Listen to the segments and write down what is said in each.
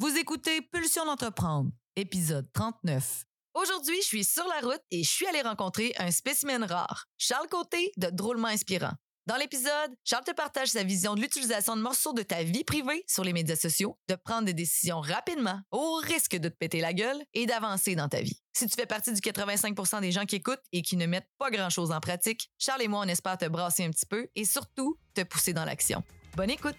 Vous écoutez Pulsion d'entreprendre, épisode 39. Aujourd'hui, je suis sur la route et je suis allé rencontrer un spécimen rare, Charles Côté de Drôlement Inspirant. Dans l'épisode, Charles te partage sa vision de l'utilisation de morceaux de ta vie privée sur les médias sociaux, de prendre des décisions rapidement au risque de te péter la gueule et d'avancer dans ta vie. Si tu fais partie du 85% des gens qui écoutent et qui ne mettent pas grand-chose en pratique, Charles et moi, on espère te brasser un petit peu et surtout te pousser dans l'action. Bonne écoute!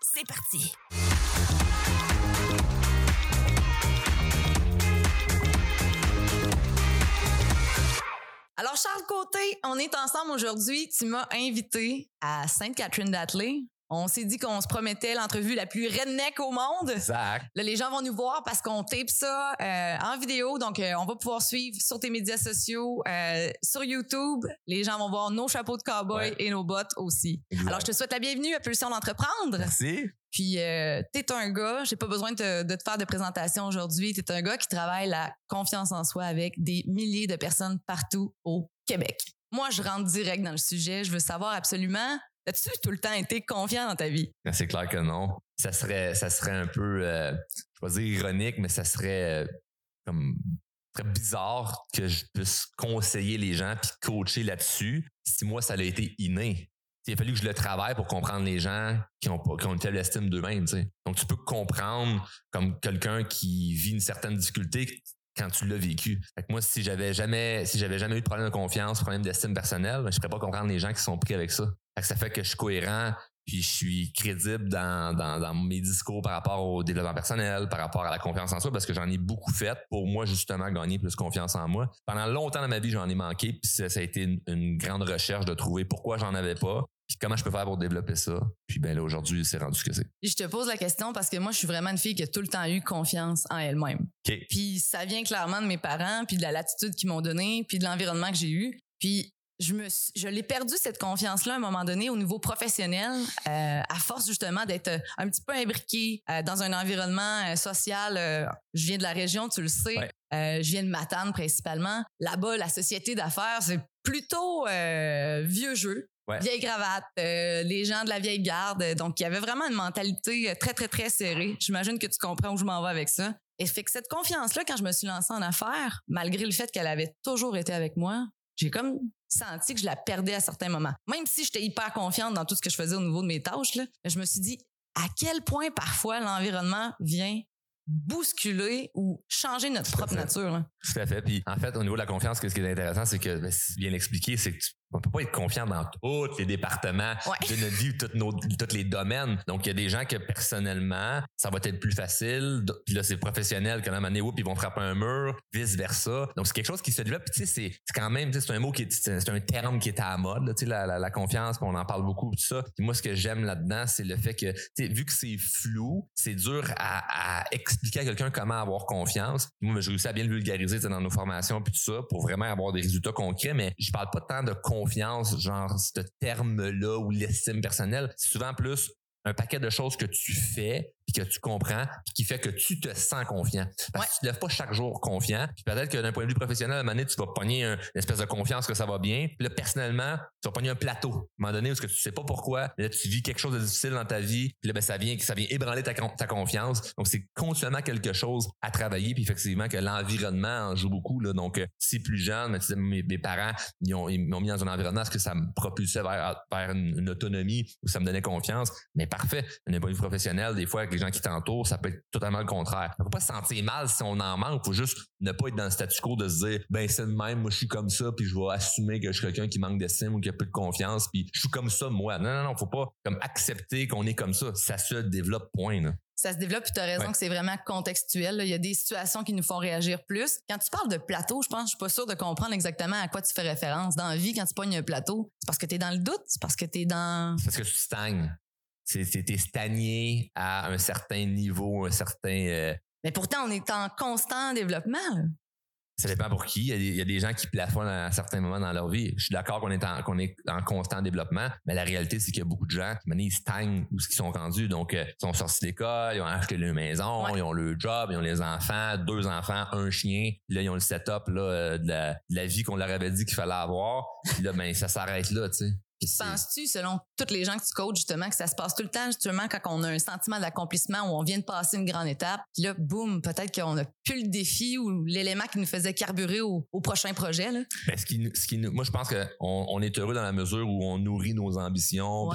C'est parti! Alors, Charles Côté, on est ensemble aujourd'hui. Tu m'as invité à Sainte-Catherine-d'Atley. On s'est dit qu'on se promettait l'entrevue la plus redneck au monde. Exact. Là, les gens vont nous voir parce qu'on tape ça euh, en vidéo. Donc, euh, on va pouvoir suivre sur tes médias sociaux, euh, sur YouTube. Les gens vont voir nos chapeaux de cowboy Ouais. et nos bottes aussi. Exact. Alors, je te souhaite la bienvenue à Pulsion d'entreprendre. Merci. Puis, euh, t'es un gars, j'ai pas besoin de te, de te faire de présentation aujourd'hui. T'es un gars qui travaille la confiance en soi avec des milliers de personnes partout au Québec. Moi, je rentre direct dans le sujet. Je veux savoir absolument, as-tu tout le temps été confiant dans ta vie? Mais C'est clair que non. Ça serait, ça serait un peu, euh, je vais dire ironique, mais ça serait euh, comme très bizarre que je puisse conseiller les gens puis coacher là-dessus si moi ça a été inné. Il a fallu que je le travaille pour comprendre les gens qui ont pas, qui ont une telle estime d'eux-mêmes. Donc tu peux comprendre comme quelqu'un qui vit une certaine difficulté quand tu l'as vécu. Fait que moi, si j'avais jamais, si j'avais jamais eu de problème de confiance, problème d'estime personnelle, ben, je pourrais pas comprendre les gens qui sont pris avec ça. Fait que ça fait que je suis cohérent, puis je suis crédible dans, dans, dans mes discours par rapport au développement personnel, par rapport à la confiance en soi, parce que j'en ai beaucoup fait pour moi, justement, gagner plus confiance en moi. Pendant longtemps dans ma vie, j'en ai manqué, puis ça, ça a été une, une grande recherche de trouver pourquoi j'en avais pas, puis comment je peux faire pour développer ça. Puis ben là, aujourd'hui, c'est rendu ce que c'est. Je te pose la question parce que moi, je suis vraiment une fille qui a tout le temps eu confiance en elle-même. OK. Puis ça vient clairement de mes parents, puis de la latitude qu'ils m'ont donnée, puis de l'environnement que j'ai eu. Puis je me je l'ai perdu cette confiance-là à un moment donné au niveau professionnel, euh, à force justement d'être euh, un petit peu imbriqué euh, dans un environnement euh, social. je viens de la région, tu le sais. Ouais. Je viens de Matane principalement. Là-bas, la société d'affaires, c'est plutôt vieux jeu. Ouais. Vieille cravate, les gens de la vieille garde. Donc, il y avait vraiment une mentalité très, très, très serrée. J'imagine que tu comprends où je m'en vais avec ça. Et fait que cette confiance-là, quand je me suis lancée en affaires, malgré le fait qu'elle avait toujours été avec moi, j'ai comme senti que je la perdais à certains moments. Même si j'étais hyper confiante dans tout ce que je faisais au niveau de mes tâches, là, je me suis dit à quel point parfois l'environnement vient bousculer ou changer notre propre fait. nature. là? Tout à fait. Puis en fait, au niveau de la confiance, ce qui est intéressant, c'est que ben, bien expliqué, c'est que tu on peut pas être confiant dans tous les départements Ouais. de notre vie ou tous nos tous les domaines. Donc il y a des gens que personnellement, ça va être plus facile. Puis là c'est professionnel moment donné, oups, ils vont frapper un mur, vice versa. Donc c'est quelque chose qui se développe. Puis tu sais c'est quand même c'est un mot qui est c'est un terme qui est à la mode, là, tu sais la, la, la confiance, puis on en parle beaucoup tout ça. Puis moi ce que j'aime là-dedans, c'est le fait que tu sais vu que c'est flou, c'est dur à, à expliquer à quelqu'un comment avoir confiance. Puis moi je réussis à bien le vulgariser dans nos formations puis tout ça pour vraiment avoir des résultats concrets, mais je parle pas tant de confiance, genre ce terme-là ou l'estime personnelle. C'est souvent plus un paquet de choses que tu fais puis que tu comprends puis qui fait que tu te sens confiant. Parce que tu te lèves pas chaque jour confiant. Puis peut-être que d'un point de vue professionnel, à un moment donné, tu vas pogner un- une espèce de confiance que ça va bien. Puis là, personnellement, tu vas pogner un plateau. À un moment donné, est-ce que tu sais pas pourquoi, là, tu vis quelque chose de difficile dans ta vie. Puis là, ben, ça vient, ça vient ébranler ta, ta confiance. Donc, c'est continuellement quelque chose à travailler. Puis effectivement, que l'environnement en joue beaucoup. Là. Donc, euh, si plus jeune, mais tu sais, mes, mes parents, ils ont- ils m'ont mis dans un environnement, est-ce que ça me propulsait vers, vers une, une autonomie ou ça me donnait confiance? Mais parfait. D'un point de vue professionnel, des fois, avec les gens qui t'entourent, ça peut être totalement le contraire. Faut pas se sentir mal si on en manque, faut juste ne pas être dans le statu quo de se dire ben c'est le même, moi je suis comme ça, puis je vais assumer que je suis quelqu'un qui manque d'estime ou qui a peu de confiance, puis je suis comme ça moi. Non non non, faut pas comme accepter qu'on est comme ça, ça se développe point. Là ça se développe, puis tu as raison que c'est vraiment contextuel. Il y a des situations qui nous font réagir plus. Quand tu parles de plateau, je pense, je suis pas sûre de comprendre exactement à quoi tu fais référence. Dans la vie, quand tu pognes un plateau, c'est parce que tu es dans le doute, c'est parce que tu es dans... C'est parce que tu stagnes. C'était stagné à un certain niveau, un certain... Euh, Mais pourtant, on est en constant développement. Ça dépend pour qui. Il y, a des, gens qui plafonnent à certains moments dans leur vie. Je suis d'accord qu'on est, en, qu'on est en constant développement, mais la réalité, c'est qu'il y a beaucoup de gens qui, ils stagnent où ils sont rendus. Donc, euh, ils sont sortis d'école, ils ont acheté leur maison, ils ont le job, ils ont les enfants, deux enfants, un chien. là, ils ont le setup là, euh, de, la, de la vie qu'on leur avait dit qu'il fallait avoir. Puis là, ben, ça s'arrête là, tu sais. Penses-tu, selon toutes les gens que tu coaches, justement, que ça se passe tout le temps, justement, quand on a un sentiment d'accomplissement où on vient de passer une grande étape, puis là, boum, peut-être qu'on a plus le défi ou l'élément qui nous faisait carburer au, prochain projet, là? Ben, ce qui, ce qui, moi, je pense qu'on on est heureux dans la mesure où on nourrit nos ambitions,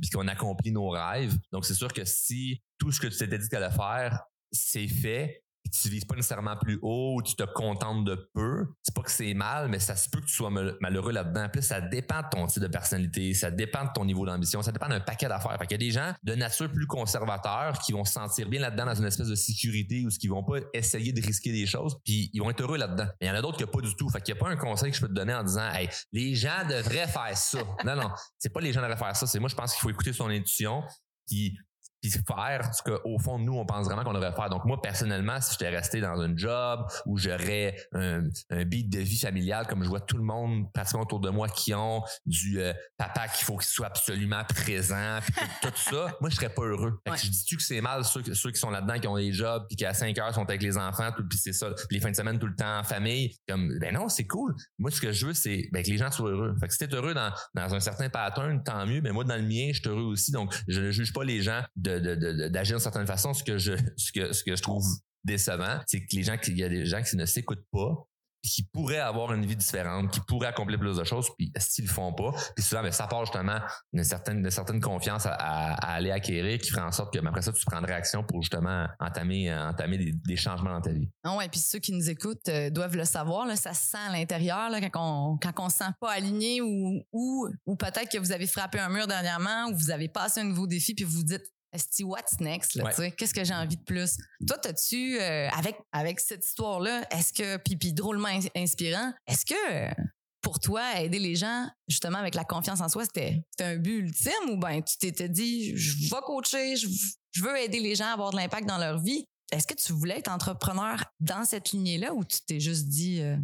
puis qu'on accomplit nos rêves. Donc, c'est sûr que si tout ce que tu t'étais dit qu'elle allait faire, c'est fait, tu vises pas nécessairement plus haut ou tu te contentes de peu. C'est pas que c'est mal, mais ça se peut que tu sois malheureux là-dedans. Plus ça dépend de ton type de personnalité, ça dépend de ton niveau d'ambition, ça dépend d'un paquet d'affaires. Fait qu'il y a des gens de nature plus conservateurs qui vont se sentir bien là-dedans dans une espèce de sécurité ou qui vont pas essayer de risquer des choses, puis ils vont être heureux là-dedans. Mais il y en a d'autres qui pas du tout. Fait qu'il y a pas un conseil que je peux te donner en disant hey, les gens devraient faire ça. non non, c'est pas les gens devraient faire ça, c'est moi je pense qu'il faut écouter son intuition puis puis faire ce qu'au fond nous on pense vraiment qu'on devrait faire. Donc moi personnellement, si j'étais resté dans un job où j'aurais un, un beat de vie familiale comme je vois tout le monde pratiquement autour de moi qui ont du euh, papa qu'il faut qu'il soit absolument présent, puis tout, ça, moi je serais pas heureux. je dis-tu que c'est mal ceux, ceux qui sont là-dedans qui ont des jobs puis qui à 5 heures sont avec les enfants, puis c'est ça, les fins de semaine tout le temps en famille, comme ben non, c'est cool. Moi ce que je veux c'est ben, que les gens soient heureux. Fait que si t'es heureux dans, dans un certain pattern, tant mieux, mais moi dans le mien, je suis heureux aussi. Donc je ne juge pas les gens d'agir d'une certaine façon. Ce que je, ce que, ce que je trouve décevant, c'est que les gens, qu'il y a des gens qui ne s'écoutent pas, qui pourraient avoir une vie différente, qui pourraient accomplir plus de choses, puis s'ils le font pas, puis souvent, ben, ça part justement d'une certaine, d'une certaine confiance à, aller acquérir, qui ferait en sorte que ben, après ça, tu prendrais action pour justement entamer, entamer des, changements dans ta vie. Ah et puis ceux qui nous écoutent euh, doivent le savoir, ça se sent à l'intérieur quand on quand on se sent pas aligné ou ou, ou peut-être que vous avez frappé un mur dernièrement ou vous avez passé un nouveau défi puis vous vous dites est-ce what's next qu'est-ce que j'ai envie de plus? Toi t'as-tu euh, avec avec cette histoire là est-ce que puis, drôlement inspirant est-ce que pour toi aider les gens justement avec la confiance en soi c'était un but ultime ou ben tu t'étais dit je vais coacher je, veux aider les gens à avoir de l'impact dans leur vie? Est-ce que tu voulais être entrepreneur dans cette lignée là ou tu t'es juste dit euh,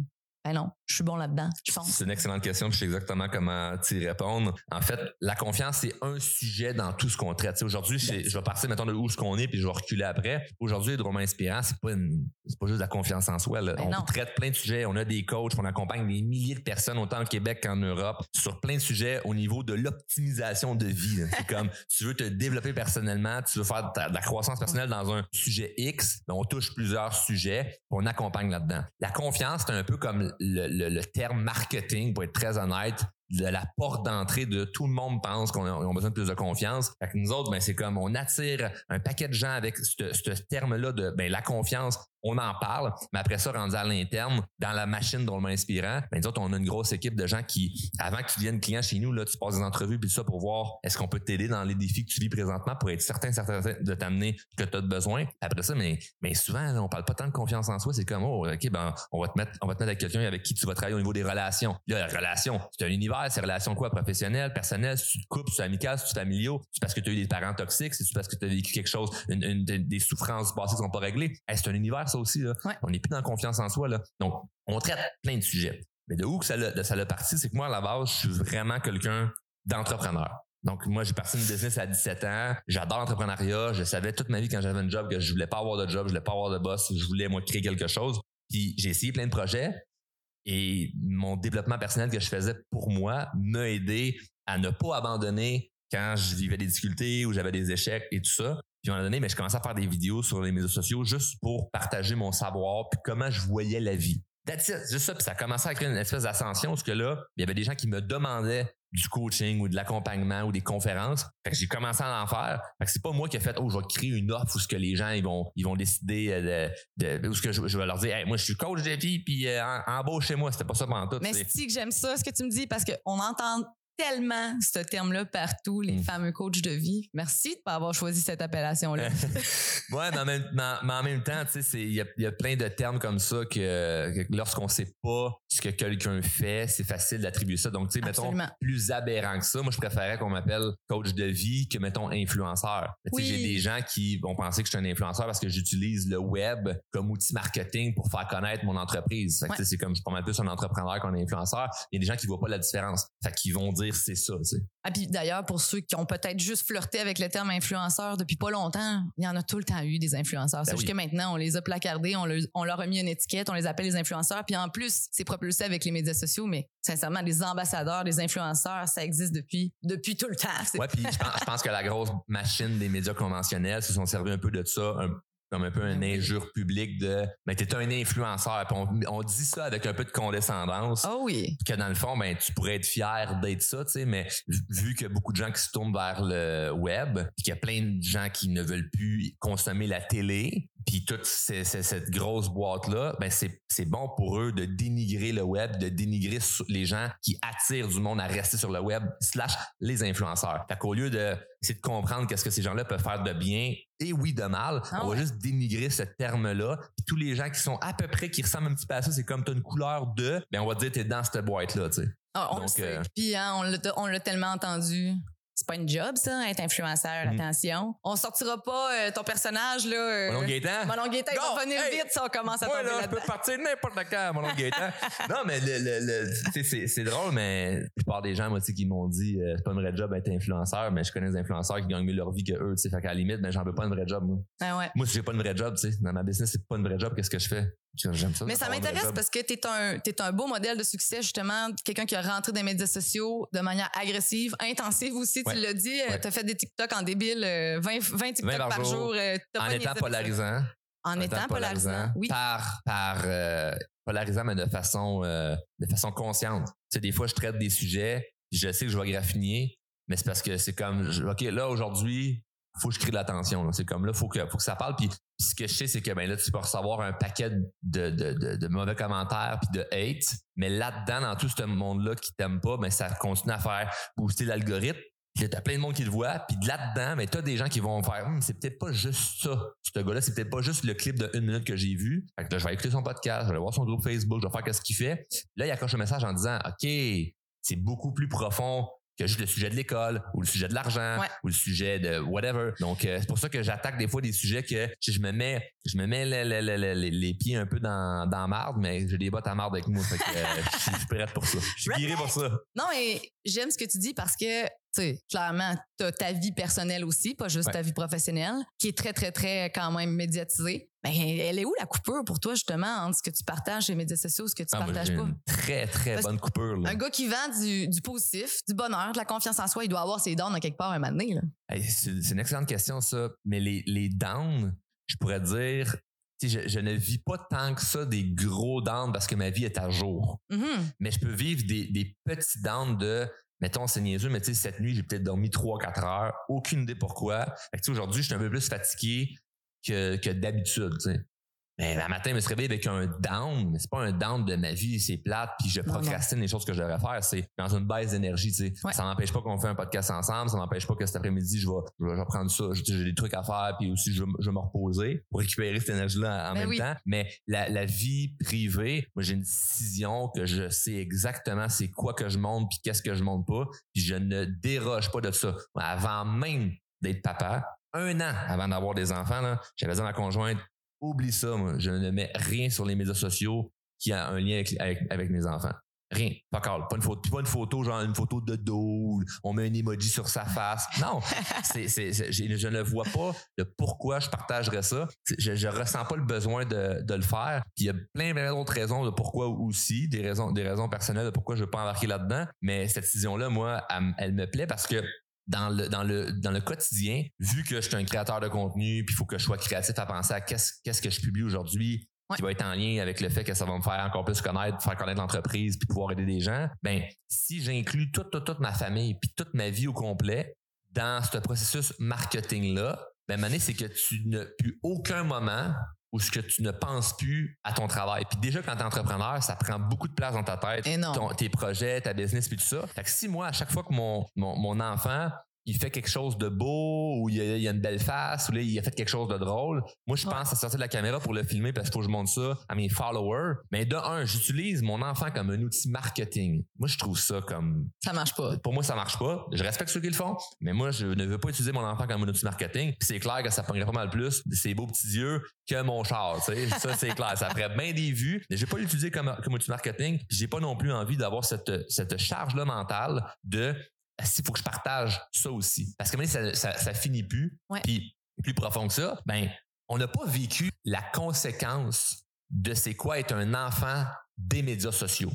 ben non, je suis bon là-dedans, je pense. C'est une excellente question, je sais exactement comment t'y répondre. En fait, la confiance, c'est un sujet dans tout ce qu'on traite. aujourd'hui, je vais partir, maintenant de où ce qu'on est, puis je vais reculer après. Aujourd'hui, Drôlement Inspirant, c'est pas c'est pas juste la confiance en soi. Ben on traite plein de sujets, on a des coachs, on accompagne des milliers de personnes, autant au Québec qu'en Europe, sur plein de sujets au niveau de l'optimisation de vie. C'est comme, tu veux te développer personnellement, tu veux faire de la croissance personnelle dans un sujet X, ben, on touche plusieurs sujets, on accompagne là-dedans. La confiance, c'est un peu comme le, terme marketing, pour être très honnête, de la porte d'entrée de tout le monde pense qu'on a, besoin de plus de confiance. Fait que nous autres, ben, c'est comme on attire un paquet de gens avec ce, ce terme-là de ben, la confiance on en parle, mais après ça, rendu à l'interne, dans la machine drôlement inspirant, ben, nous autres, on a une grosse équipe de gens qui, avant que tu deviennes client chez nous, là, tu passes des entrevues puis ça pour voir est-ce qu'on peut t'aider dans les défis que tu vis présentement pour être certain, certain, de t'amener ce que tu as besoin. Après ça, mais, souvent, on parle pas tant de confiance en soi, c'est comme, oh, OK, ben, on va te mettre, on va te mettre avec quelqu'un avec qui tu vas travailler au niveau des relations. Là, la relation, c'est un univers, c'est relation quoi? Professionnelle, personnelle, si tu te coupes, c'est amical, si tu familiaux, c'est parce que tu as eu des parents toxiques, c'est parce que tu as vécu quelque chose, une, des souffrances passées qui sont pas réglées? c'est un univers, ça aussi, là. On n'est plus dans confiance en soi. Là. Donc, on traite plein de sujets. Mais de où que ça l'a, ça parti, c'est que moi, à la base, je suis vraiment quelqu'un d'entrepreneur. Donc, moi, j'ai parti une business à 17 ans. J'adore l'entrepreneuriat. Je savais toute ma vie quand j'avais un job que je voulais pas avoir de job, je voulais pas avoir de boss, je voulais, moi, créer quelque chose. Puis, j'ai essayé plein de projets. Et mon développement personnel que je faisais pour moi m'a aidé à ne pas abandonner quand je vivais des difficultés ou j'avais des échecs et tout ça. Puis à un moment donné, mais je commençais à faire des vidéos sur les médias sociaux juste pour partager mon savoir puis comment je voyais la vie. That's it, juste ça. Puis ça commençait avec une espèce d'ascension, parce que là, il y avait des gens qui me demandaient du coaching ou de l'accompagnement ou des conférences. Fait que j'ai commencé à en faire. Fait que c'est pas moi qui ai fait, oh, je vais créer une offre où ce que les gens, ils vont, ils vont décider euh, de, de où ce que je, vais leur dire, hey, moi, je suis coach de vie, puis euh, embauche chez moi. C'était pas ça pendant tout. Mais c'est que j'aime ça, ce que tu me dis, parce qu'on entend tellement ce terme-là partout, les mm. fameux coachs de vie. Merci de pas avoir choisi cette appellation-là. ouais, mais en même, mais en même temps, il y a, y a, plein de termes comme ça que, que lorsqu'on sait pas ce que quelqu'un fait, c'est facile d'attribuer ça. Donc, tu sais, mettons, plus aberrant que ça, moi, je préférais qu'on m'appelle coach de vie que, mettons, influenceur. Oui. J'ai des gens qui vont penser que je suis un influenceur parce que j'utilise le web comme outil marketing pour faire connaître mon entreprise. C'est comme je suis pas mal plus un entrepreneur qu'un influenceur. Il y a des gens qui voient pas la différence. Fait qu'ils vont dire c'est ça, tu sais. Ah, puis d'ailleurs, pour ceux qui ont peut-être juste flirté avec le terme influenceur depuis pas longtemps, il y en a tout le temps eu des influenceurs. Ben c'est juste que maintenant, on les a placardés, on, on, leur a mis une étiquette, on les appelle les influenceurs. Puis en plus, c'est propulsé avec les médias sociaux, mais sincèrement, les ambassadeurs, les influenceurs, ça existe depuis, depuis tout le temps. Ouais, puis je pense, que la grosse machine des médias conventionnels se sont servis un peu de ça, comme un peu une ben injure publique de mais t'es un influenceur. On, dit ça avec un peu de condescendance. Oh oui. Que dans le fond ben tu pourrais être fier d'être ça tu sais mais vu qu'il y a beaucoup de gens qui se tournent vers le web puis qu'il y a plein de gens qui ne veulent plus consommer la télé puis toute cette grosse boîte là ben c'est c'est bon pour eux de dénigrer le web de dénigrer les gens qui attirent du monde à rester sur le web slash les influenceurs. Fait qu'au lieu de essayer de comprendre qu'est-ce que ces gens-là peuvent faire de bien et oui de mal ah on va juste dénigrer ce terme là puis tous les gens qui sont à peu près qui ressemblent un petit peu à ça c'est comme t'as une couleur de ben on va dire t'es dans cette boîte là tu sais. Ah, on Donc, euh, Puis hein, on l'a tellement entendu c'est pas une job, ça, être influenceur, mm. attention. On sortira pas euh, ton personnage, là. Euh, mon Gaétan. Mon Gaétan, il va venir vite si on commence à tomber là, je peux partir n'importe quand, mon Gaétan. non, mais le, le, le c'est, drôle, mais la plupart des gens, moi, qui m'ont dit, euh, c'est pas une vraie job être influenceur, mais je connais des influenceurs qui gagnent mieux leur vie que eux, tu sais. Fait qu'à la limite, ben, j'en veux pas une vraie job, moi. Ah ouais. Moi, si j'ai pas une vraie job, tu sais, dans ma business, c'est pas une vraie job, qu'est-ce que je fais? Mais ça m'intéresse parce que tu es un, es un beau modèle de succès, justement. Quelqu'un qui a rentré dans les médias sociaux de manière agressive, intensive aussi, tu l'as dit. Tu as fait des TikTok en débile, 20, euh, 20 TikTok par, jour. Euh, en étant polarisant. En, étant polarisant, oui. Par, par euh, polarisant, mais de façon, de façon consciente. Tu sais, des fois, je traite des sujets, je sais que je vais graffiner, mais c'est parce que c'est comme, OK, là, aujourd'hui, faut que je crée de l'attention. C'est comme là, faut que, faut que ça parle. Puis, ce que je sais, c'est que ben là, tu peux recevoir un paquet de, de, de, mauvais commentaires puis de hate. Mais là-dedans, dans tout ce monde-là qui t'aime pas, ben ça continue à faire booster l'algorithme. Puis t'as plein de monde qui le voit, puis là-dedans, mais t'as des gens qui vont faire hum, c'est peut-être pas juste ça. Ce gars-là, c'est peut-être pas juste le clip de une minute que j'ai vu. Je vais écouter son podcast, je vais voir son groupe Facebook, je vais faire qu'est-ce qu'il fait. Là, il accroche un message en disant OK, c'est beaucoup plus profond que juste le sujet de l'école ou le sujet de l'argent ou le sujet de whatever. Donc euh, c'est pour ça que j'attaque des fois des sujets que je me mets je me mets les, pieds un peu dans dans marde mais j'ai des bottes à marde avec moi fait que euh, je suis prête pour ça. Je suis viré pour ça. Non mais j'aime ce que tu dis parce que sais, clairement, tu as ta vie personnelle aussi, pas juste ta vie professionnelle, qui est très, très, très quand même médiatisée. Ben, elle est où la coupure pour toi, justement, entre ce que tu partages sur les médias sociaux ce que tu ah, partages pas? très, très bonne coupure. Un gars qui vend du, du, positif, du bonheur, de la confiance en soi, il doit avoir ses downs quelque part un moment donné. c'est une excellente question, ça. Mais les, les downs, je pourrais dire, je, je, ne vis pas tant que ça des gros downs parce que ma vie est à jour. Mm-hmm. Mais je peux vivre des, des petits downs de mettons, c'est niaiseux, mais tu sais, cette nuit, j'ai peut-être dormi 3-4 heures. Aucune idée pourquoi. Fait que, aujourd'hui, je suis un peu plus fatigué que, que d'habitude, tu sais. Mais le matin, je me suis réveillé avec un down, mais c'est pas un down de ma vie, c'est plate, puis je procrastine les choses que je devrais faire. C'est dans une baisse d'énergie, tu sais. Ça n'empêche pas qu'on fait un podcast ensemble, ça n'empêche pas que cet après-midi, je vais, je vais, prendre ça, j'ai des trucs à faire, puis aussi je, je vais me reposer pour récupérer cette énergie-là en ben même temps. Mais la, la vie privée, moi j'ai une décision que je sais exactement c'est quoi que je monte, puis qu'est-ce que je monte pas, puis je ne déroge pas de ça. Avant même d'être papa, un an avant d'avoir des enfants, j'avais dit à ma conjointe, Oublie ça, moi. Je ne mets rien sur les médias sociaux qui a un lien avec, mes enfants. Rien. Pas Pas une photo, pas une photo, genre une photo de dos, on met un emoji sur sa face. Non. c'est, je, ne vois pas de pourquoi je partagerais ça. Je, je ressens pas le besoin de, le faire. Puis il y a plein, d'autres raisons de pourquoi aussi, des raisons, des raisons personnelles de pourquoi je veux pas embarquer là-dedans. Mais cette décision-là, moi, elle me plaît parce que dans le, dans le, dans le quotidien, vu que je suis un créateur de contenu, puis il faut que je sois créatif à penser à qu'est-ce, qu'est-ce que je publie aujourd'hui, qui va être en lien avec le fait que ça va me faire encore plus connaître, faire connaître l'entreprise, puis pouvoir aider des gens, ben si j'inclus toute, toute, toute ma famille, puis toute ma vie au complet dans ce processus marketing-là, ben Mané, c'est que tu n'as plus aucun moment où ce que tu ne penses plus à ton travail. Puis déjà, quand tu es entrepreneur, ça prend beaucoup de place dans ta tête. tes projets, ta business, puis tout ça. Fait que si moi, à chaque fois que mon, mon, mon enfant il fait quelque chose de beau ou il y a, une belle face ou là, il a fait quelque chose de drôle. Moi, je pense à sortir de la caméra pour le filmer parce qu'il faut que je montre ça à mes followers. Mais de un, j'utilise mon enfant comme un outil marketing. Moi, je trouve ça comme... Ça marche pas. Pour moi, ça marche pas. Je respecte ceux qui le font, mais moi, je ne veux pas utiliser mon enfant comme un outil marketing. C'est clair que ça prendrait pas mal plus de ses beaux petits yeux que mon char. Ça, c'est clair. Ça ferait bien des vues. Mais je vais pas l'utiliser comme, comme outil marketing. J'ai pas non plus envie d'avoir cette, cette charge-là mentale de il faut que je partage ça aussi. Parce que ça, ça, ça finit plus. Puis plus profond que ça, ben, on n'a pas vécu la conséquence de c'est quoi être un enfant des médias sociaux.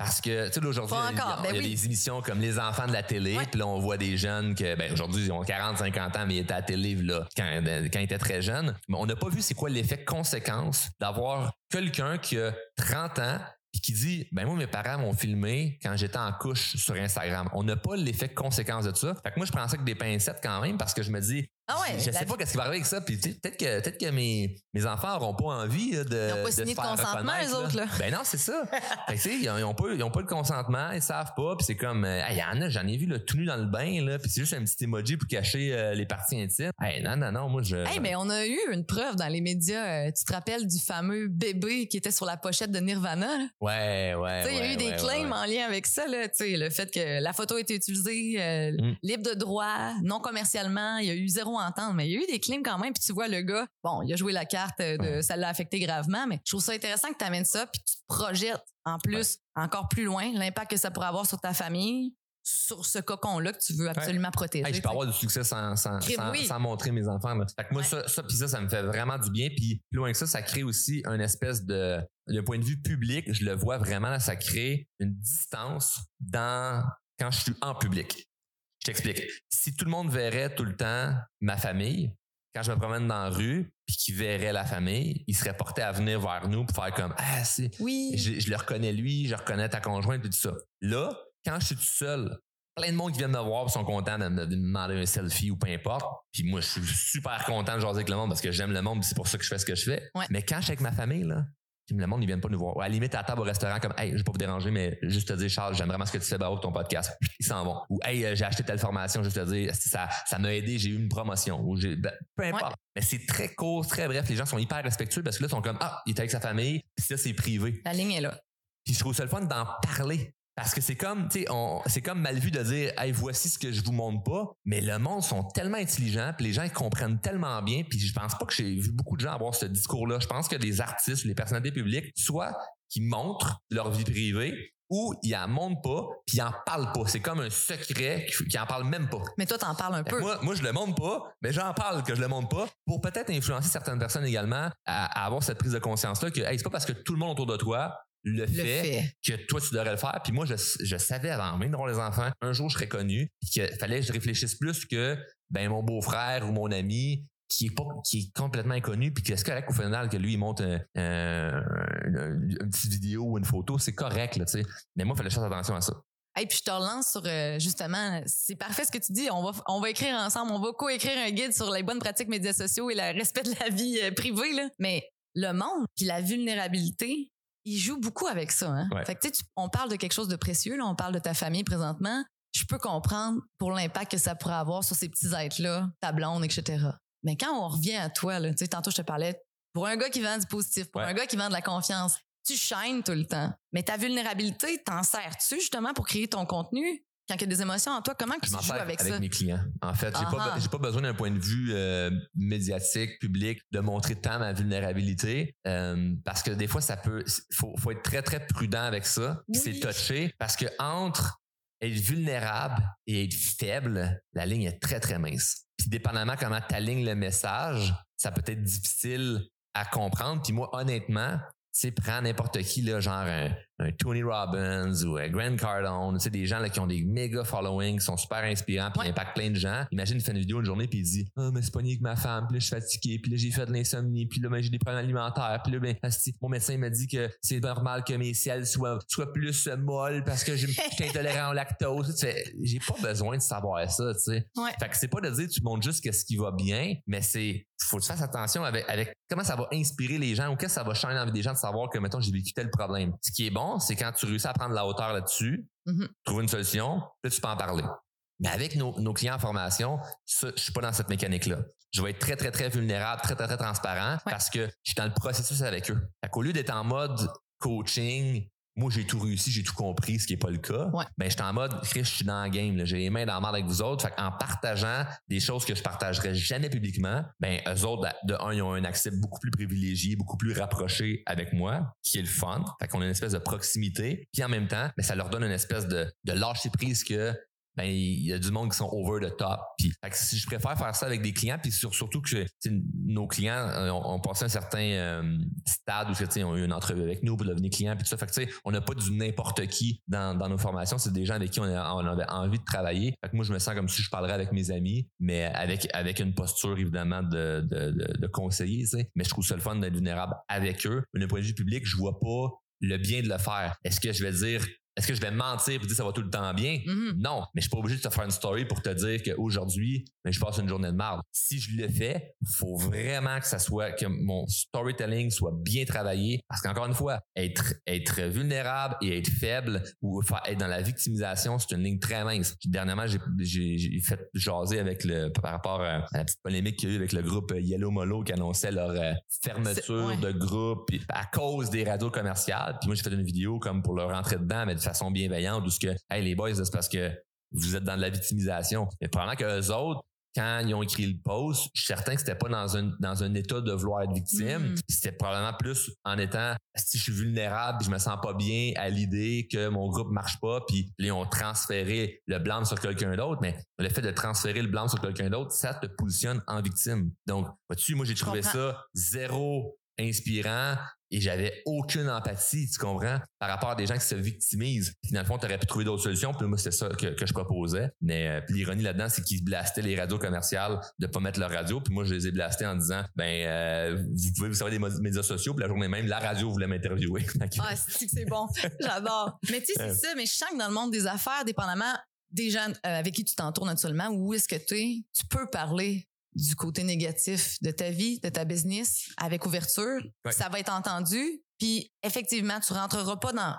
Parce que, tu sais, aujourd'hui, il y a, ben des émissions comme Les enfants de la télé, puis là, on voit des jeunes que, ben, aujourd'hui, ils ont 40, 50 ans, mais ils étaient à la télé, là, quand, quand ils étaient très jeunes. Mais on n'a pas vu c'est quoi l'effet conséquence d'avoir quelqu'un qui a 30 ans, puis qui dit ben moi mes parents m'ont filmé quand j'étais en couche sur Instagram. On n'a pas l'effet conséquence de ça. Fait que moi je prends ça avec des pincettes quand même parce que je me dis ah ouais, je sais pas qu'est-ce qui va arriver avec ça. Puis peut-être que peut-être que mes, mes enfants n'auront pas envie de. Ils n'ont pas signé de, consentement, les autres, là. Ben non, c'est ça. fait que, ils n'ont pas, ils ont pas le consentement, ils savent pas. Puis c'est comme euh, il y en a, j'en ai vu le tout nu dans le bain, là. Puis c'est juste un petit emoji pour cacher euh, les parties intimes. Hey, non, non, non, moi je. Hey, mais on a eu une preuve dans les médias. Euh, tu te rappelles du fameux bébé qui était sur la pochette de Nirvana? Là? Ouais, ouais. il y a eu des claims en lien avec ça, là. Tu sais, le fait que la photo a été utilisée mm. libre de droit, non commercialement, il y a eu zéro entente, mais il y a eu des claims quand même. Puis tu vois le gars, bon, il a joué la carte de ça l'a affecté gravement, mais je trouve ça intéressant que tu amènes ça puis tu te projettes en plus encore plus loin l'impact que ça pourrait avoir sur ta famille sur ce cocon-là que tu veux absolument protéger. je peux avoir du succès sans, sans, sans, montrer mes enfants. Fait que moi, ça, ça, ça, ça me fait vraiment du bien. Puis plus loin que ça, ça crée aussi un espèce de, d'un point de vue public, je le vois vraiment, ça crée une distance dans quand je suis en public. Je t'explique. Si tout le monde verrait tout le temps ma famille, quand je me promène dans la rue, puis qu'ils verraient la famille, ils seraient portés à venir vers nous pour faire comme Ah, c'est. Oui. Je, le reconnais lui, je reconnais ta conjointe, tout ça. Là, quand je suis tout seul, plein de monde qui viennent me voir et sont contents de me, demander un selfie ou peu importe. Puis moi, je suis super content de jaser avec le monde parce que j'aime le monde, c'est pour ça que je fais ce que je fais. Mais quand je suis avec ma famille, là, le monde, ils viennent pas nous voir. à la limite, à table au restaurant, comme, hey, je vais pas vous déranger, mais juste te dire, Charles, j'aime vraiment ce que tu fais, bravo ton podcast. Ils s'en vont. Ou, hey, euh, j'ai acheté telle formation, juste te dire, ça, ça m'a aidé, j'ai eu une promotion. Ou j'ai, ben, peu importe. Mais c'est très court, très bref. Les gens sont hyper respectueux parce que là, ils sont comme, ah, il est avec sa famille, puis ça, c'est privé. La ligne est là. Puis je trouve ça le fun d'en parler. Parce que c'est comme, tu sais, c'est comme mal vu de dire, hey, voici ce que je vous montre pas. Mais le monde sont tellement intelligents, puis les gens ils comprennent tellement bien. Puis je pense pas que j'ai vu beaucoup de gens avoir ce discours-là. Je pense que des artistes, les personnalités publiques, soit qui montrent leur vie privée, ou ils en montrent pas, puis ils en parlent pas. C'est comme un secret qui en parle même pas. Mais toi, t'en parles un peu. Moi, moi, je le montre pas, mais j'en parle que je le montre pas pour peut-être influencer certaines personnes également à, avoir cette prise de conscience-là que, hey, c'est pas parce que tout le monde autour de toi le, fait, que toi tu devrais le faire. Puis moi, je, je savais avant même d'avoir les enfants, un jour je serais connu, puis qu'il fallait que je réfléchisse plus que ben mon beau-frère ou mon ami qui est pas qui est complètement inconnu puis que c'est correct au final que lui il monte un, une petite vidéo ou une photo c'est correct là tu sais mais moi il fallait faire attention à ça et puis je te relance sur euh, justement, c'est parfait ce que tu dis. On va on va écrire ensemble, on va co-écrire un guide sur les bonnes pratiques médias sociaux et le respect de la vie euh, privée là. Mais le monde puis la vulnérabilité, il joue beaucoup avec ça. Hein? Fait que, tu, on parle de quelque chose de précieux, là, on parle de ta famille présentement. Je peux comprendre pour l'impact que ça pourrait avoir sur ces petits êtres-là, ta blonde, etc. Mais quand on revient à toi, là, tantôt je te parlais, pour un gars qui vend du positif, pour un gars qui vend de la confiance, tu shines tout le temps. Mais ta vulnérabilité, t'en sers-tu justement pour créer ton contenu? Quand il y a des émotions en toi, comment tu joues avec, avec mes clients. En fait, j'ai pas, j'ai pas besoin d'un point de vue euh, médiatique, public, de montrer tant ma vulnérabilité, euh, parce que des fois, ça peut, faut, faut être très très prudent avec ça. C'est touché parce que entre être vulnérable et être faible, la ligne est très très mince. Puis dépendamment comment tu alignes le message, ça peut être difficile à comprendre. Puis moi, honnêtement, tu sais, prends n'importe qui, là, genre un, un Tony Robbins ou un Grant Cardone, tu sais, des gens là, qui ont des méga followings, qui sont super inspirants, puis Ouais. impactent plein de gens. Imagine, il fait une vidéo une journée, puis il dit Ah, mais c'est pas avec ma femme, puis là, je suis fatigué, puis là, j'ai fait de l'insomnie, puis là, ben, j'ai des problèmes alimentaires, puis là, ben, asti, mon médecin m'a dit que c'est normal que mes selles soient, soient plus euh, molles parce que je suis intolérant au lactose. Tu fais, j'ai pas besoin de savoir ça, tu sais. Ouais. Fait que c'est pas de dire tu montres juste ce qui va bien, mais c'est faut que tu fasses attention avec, avec comment ça va inspirer les gens ou qu'est-ce que ça va changer dans la vie des gens de savoir que mettons j'ai vécu tel problème. Ce qui est bon, c'est quand tu réussis à prendre la hauteur là-dessus, Mhm. trouver une solution, puis tu peux en parler. Mais avec nos, nos clients en formation, ça, je suis pas dans cette mécanique-là. Je vais être très, très, très vulnérable, très, très, très transparent parce que je suis dans le processus avec eux. Fait qu'au lieu d'être en mode coaching, moi, j'ai tout réussi, j'ai tout compris, ce qui est pas le cas. Ben, je suis en mode, Chris, je suis dans le game, j'ai les mains dans la marde avec vous autres. Fait en partageant des choses que je partagerais jamais publiquement, ben, eux autres, de un, ils ont un accès beaucoup plus privilégié, beaucoup plus rapproché avec moi, qui est le fun. Fait qu'on a une espèce de proximité. Puis en même temps, ben, ça leur donne une espèce de, de lâcher prise que ben il y a du monde qui sont over the top. Puis si je préfère faire ça avec des clients, puis sur- surtout que nos clients euh, ont, passé un certain euh, stade où ils ont eu une entrevue avec nous pour devenir clients, puis tout ça. Fait on n'a pas du n'importe qui dans, dans nos formations. C'est des gens avec qui on, a- on avait envie de travailler. Fait que moi, je me sens comme si je parlerais avec mes amis, mais avec avec une posture évidemment de, de, conseiller. Mais je trouve ça le fun d'être vulnérable avec eux. D'un point de vue public, je vois pas le bien de le faire. Est-ce que je vais dire est-ce que je vais mentir pour dire ça va tout le temps bien? Mhm. Non, mais je suis pas obligé de te faire une story pour te dire qu'aujourd'hui, ben, je passe une journée de marde. Si je le fais, faut vraiment que ça soit, que mon storytelling soit bien travaillé. Parce qu'encore une fois, être, être vulnérable et être faible ou être dans la victimisation, c'est une ligne très mince. Puis dernièrement, j'ai, fait jaser avec le, par rapport à la petite polémique qu'il y a eu avec le groupe Yellow Molo qui annonçait leur euh, fermeture ouais. de groupe à cause des radios commerciales. Puis moi, j'ai fait une vidéo comme pour leur rentrer dedans, mais de façon bienveillante, où ce que, hey, les boys, c'est parce que vous êtes dans de la victimisation. Mais probablement que eux autres, quand ils ont écrit le post, je suis certain que c'était pas dans un dans un état de vouloir être victime. Mm. C'était probablement plus en étant si je suis vulnérable, je me sens pas bien à l'idée que mon groupe marche pas, puis ils ont transféré le blâme sur quelqu'un d'autre. Mais le fait de transférer le blâme sur quelqu'un d'autre, ça te positionne en victime. Donc, vois-tu, moi j'ai trouvé ça zéro inspirant et j'avais aucune empathie, tu comprends, par rapport à des gens qui se victimisent. Puis dans le fond, tu aurais pu trouver d'autres solutions. Puis moi, c'est ça que, que je proposais. Mais euh, puis l'ironie là-dedans, c'est qu'ils blastaient les radios commerciales de pas mettre leur radio. Puis moi, je les ai blastés en disant, ben, euh, vous pouvez vous servir des médias sociaux. Puis la journée même, la radio voulait m'interviewer. Ah, c'est bon? J'adore. Mais tu sais, c'est ça. Mais je sens que dans le monde des affaires, dépendamment des gens euh, avec qui tu t'entoures naturellement, où est-ce que tu es, tu peux parler du côté négatif de ta vie, de ta business avec ouverture. Ouais. Ça va être entendu. Puis effectivement, tu rentreras pas dans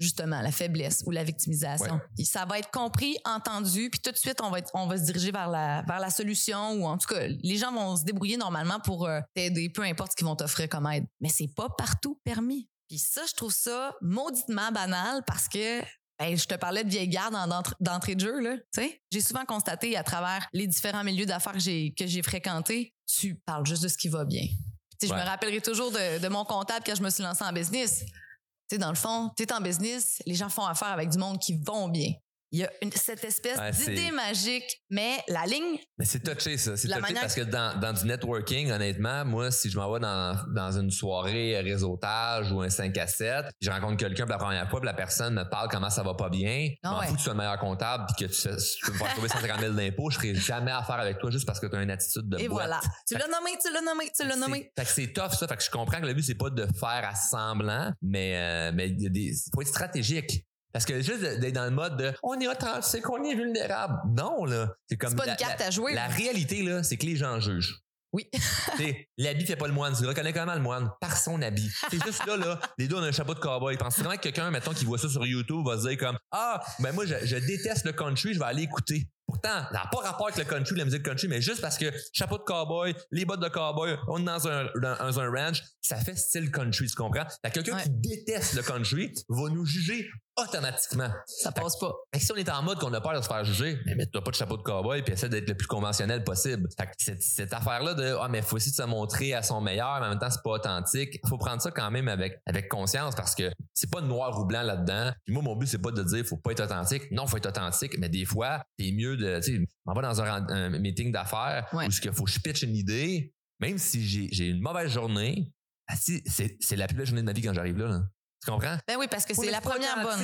justement la faiblesse ou la victimisation. Ouais. Ça va être compris, entendu, puis tout de suite on va être- on va se diriger vers la vers la solution ou en tout cas les gens vont se débrouiller normalement pour euh, t'aider, peu importe ce qu'ils vont t'offrir comme aide. Mais c'est pas partout permis. Puis ça, je trouve ça mauditement banal parce que ben, je te parlais de vieille garde d'entrée de jeu là. Tu sais, j'ai souvent constaté à travers les différents milieux d'affaires que j'ai que j'ai fréquentés, tu parles juste de ce qui va bien. Ouais. Je me rappellerai toujours de, de mon comptable quand je me suis lancée en business. Tu sais, dans le fond, tu es en business, les gens font affaire avec du monde qui vont bien. Il y a une- cette espèce Ouais, d'idée magique, mais la ligne, Mais c'est touché, ça. C'est touché manière- parce que dans, dans du networking, honnêtement, moi, si je m'en vais dans, dans une soirée réseautage ou un 5 à 7, puis je rencontre quelqu'un pour la première fois, puis la personne me parle comment ça va pas bien, je Ah m'en ouais. fous que tu sois le meilleur comptable puis que tu, fais, tu faire trouver 150 000 d'impôts, je serai jamais à faire avec toi juste parce que tu as une attitude de et boîte. voilà. Tu l'as nommé, tu l'as nommé, tu l'as nommé. Fait que c'est tough ça. Fait que je comprends que le but c'est pas de faire à semblant, mais euh, mais il faut être stratégique. Parce que juste d'être dans le mode de on est authentique, on est vulnérable. Non là, c'est comme C'est pas la- une carte la- à jouer. la réalité, là, c'est que les gens jugent. Oui. L'habit fait pas le moine. Tu le reconnais comment le moine? Par son habit. C'est juste là, là. Les deux, on a un chapeau de cowboy. Pense vraiment que quelqu'un, mettons, qui voit ça sur YouTube va se dire comme, ah, ben moi, je, je déteste le country, je vais aller écouter. Pourtant, ça n'a pas rapport avec le country, la musique country, mais juste parce que chapeau de cowboy, les bottes de cowboy, on est dans un, dans, dans un ranch, ça fait style country, tu comprends? Fait que quelqu'un Ouais. qui déteste le country va nous juger automatiquement. Ça passe pas. Fait que si on est en mode qu'on a peur de se faire juger, mais mets-toi pas de chapeau de cowboy puis essaie d'être le plus conventionnel possible. Fait que cette, cette affaire-là de ah mais faut essayer de se montrer à son meilleur, mais en même temps c'est pas authentique. Faut prendre ça quand même avec avec conscience parce que c'est pas noir ou blanc là-dedans. Puis moi mon but c'est pas de dire faut pas être authentique. Non, faut être authentique, mais des fois c'est mieux de tu sais, on va dans un, meeting d'affaires Ouais. où qu'il faut que je pitch une idée, même si j'ai j'ai une mauvaise journée, ah, si, c'est c'est la plus belle journée de ma vie quand j'arrive là. là. Tu comprends? Ben oui, parce que c'est la première bonne.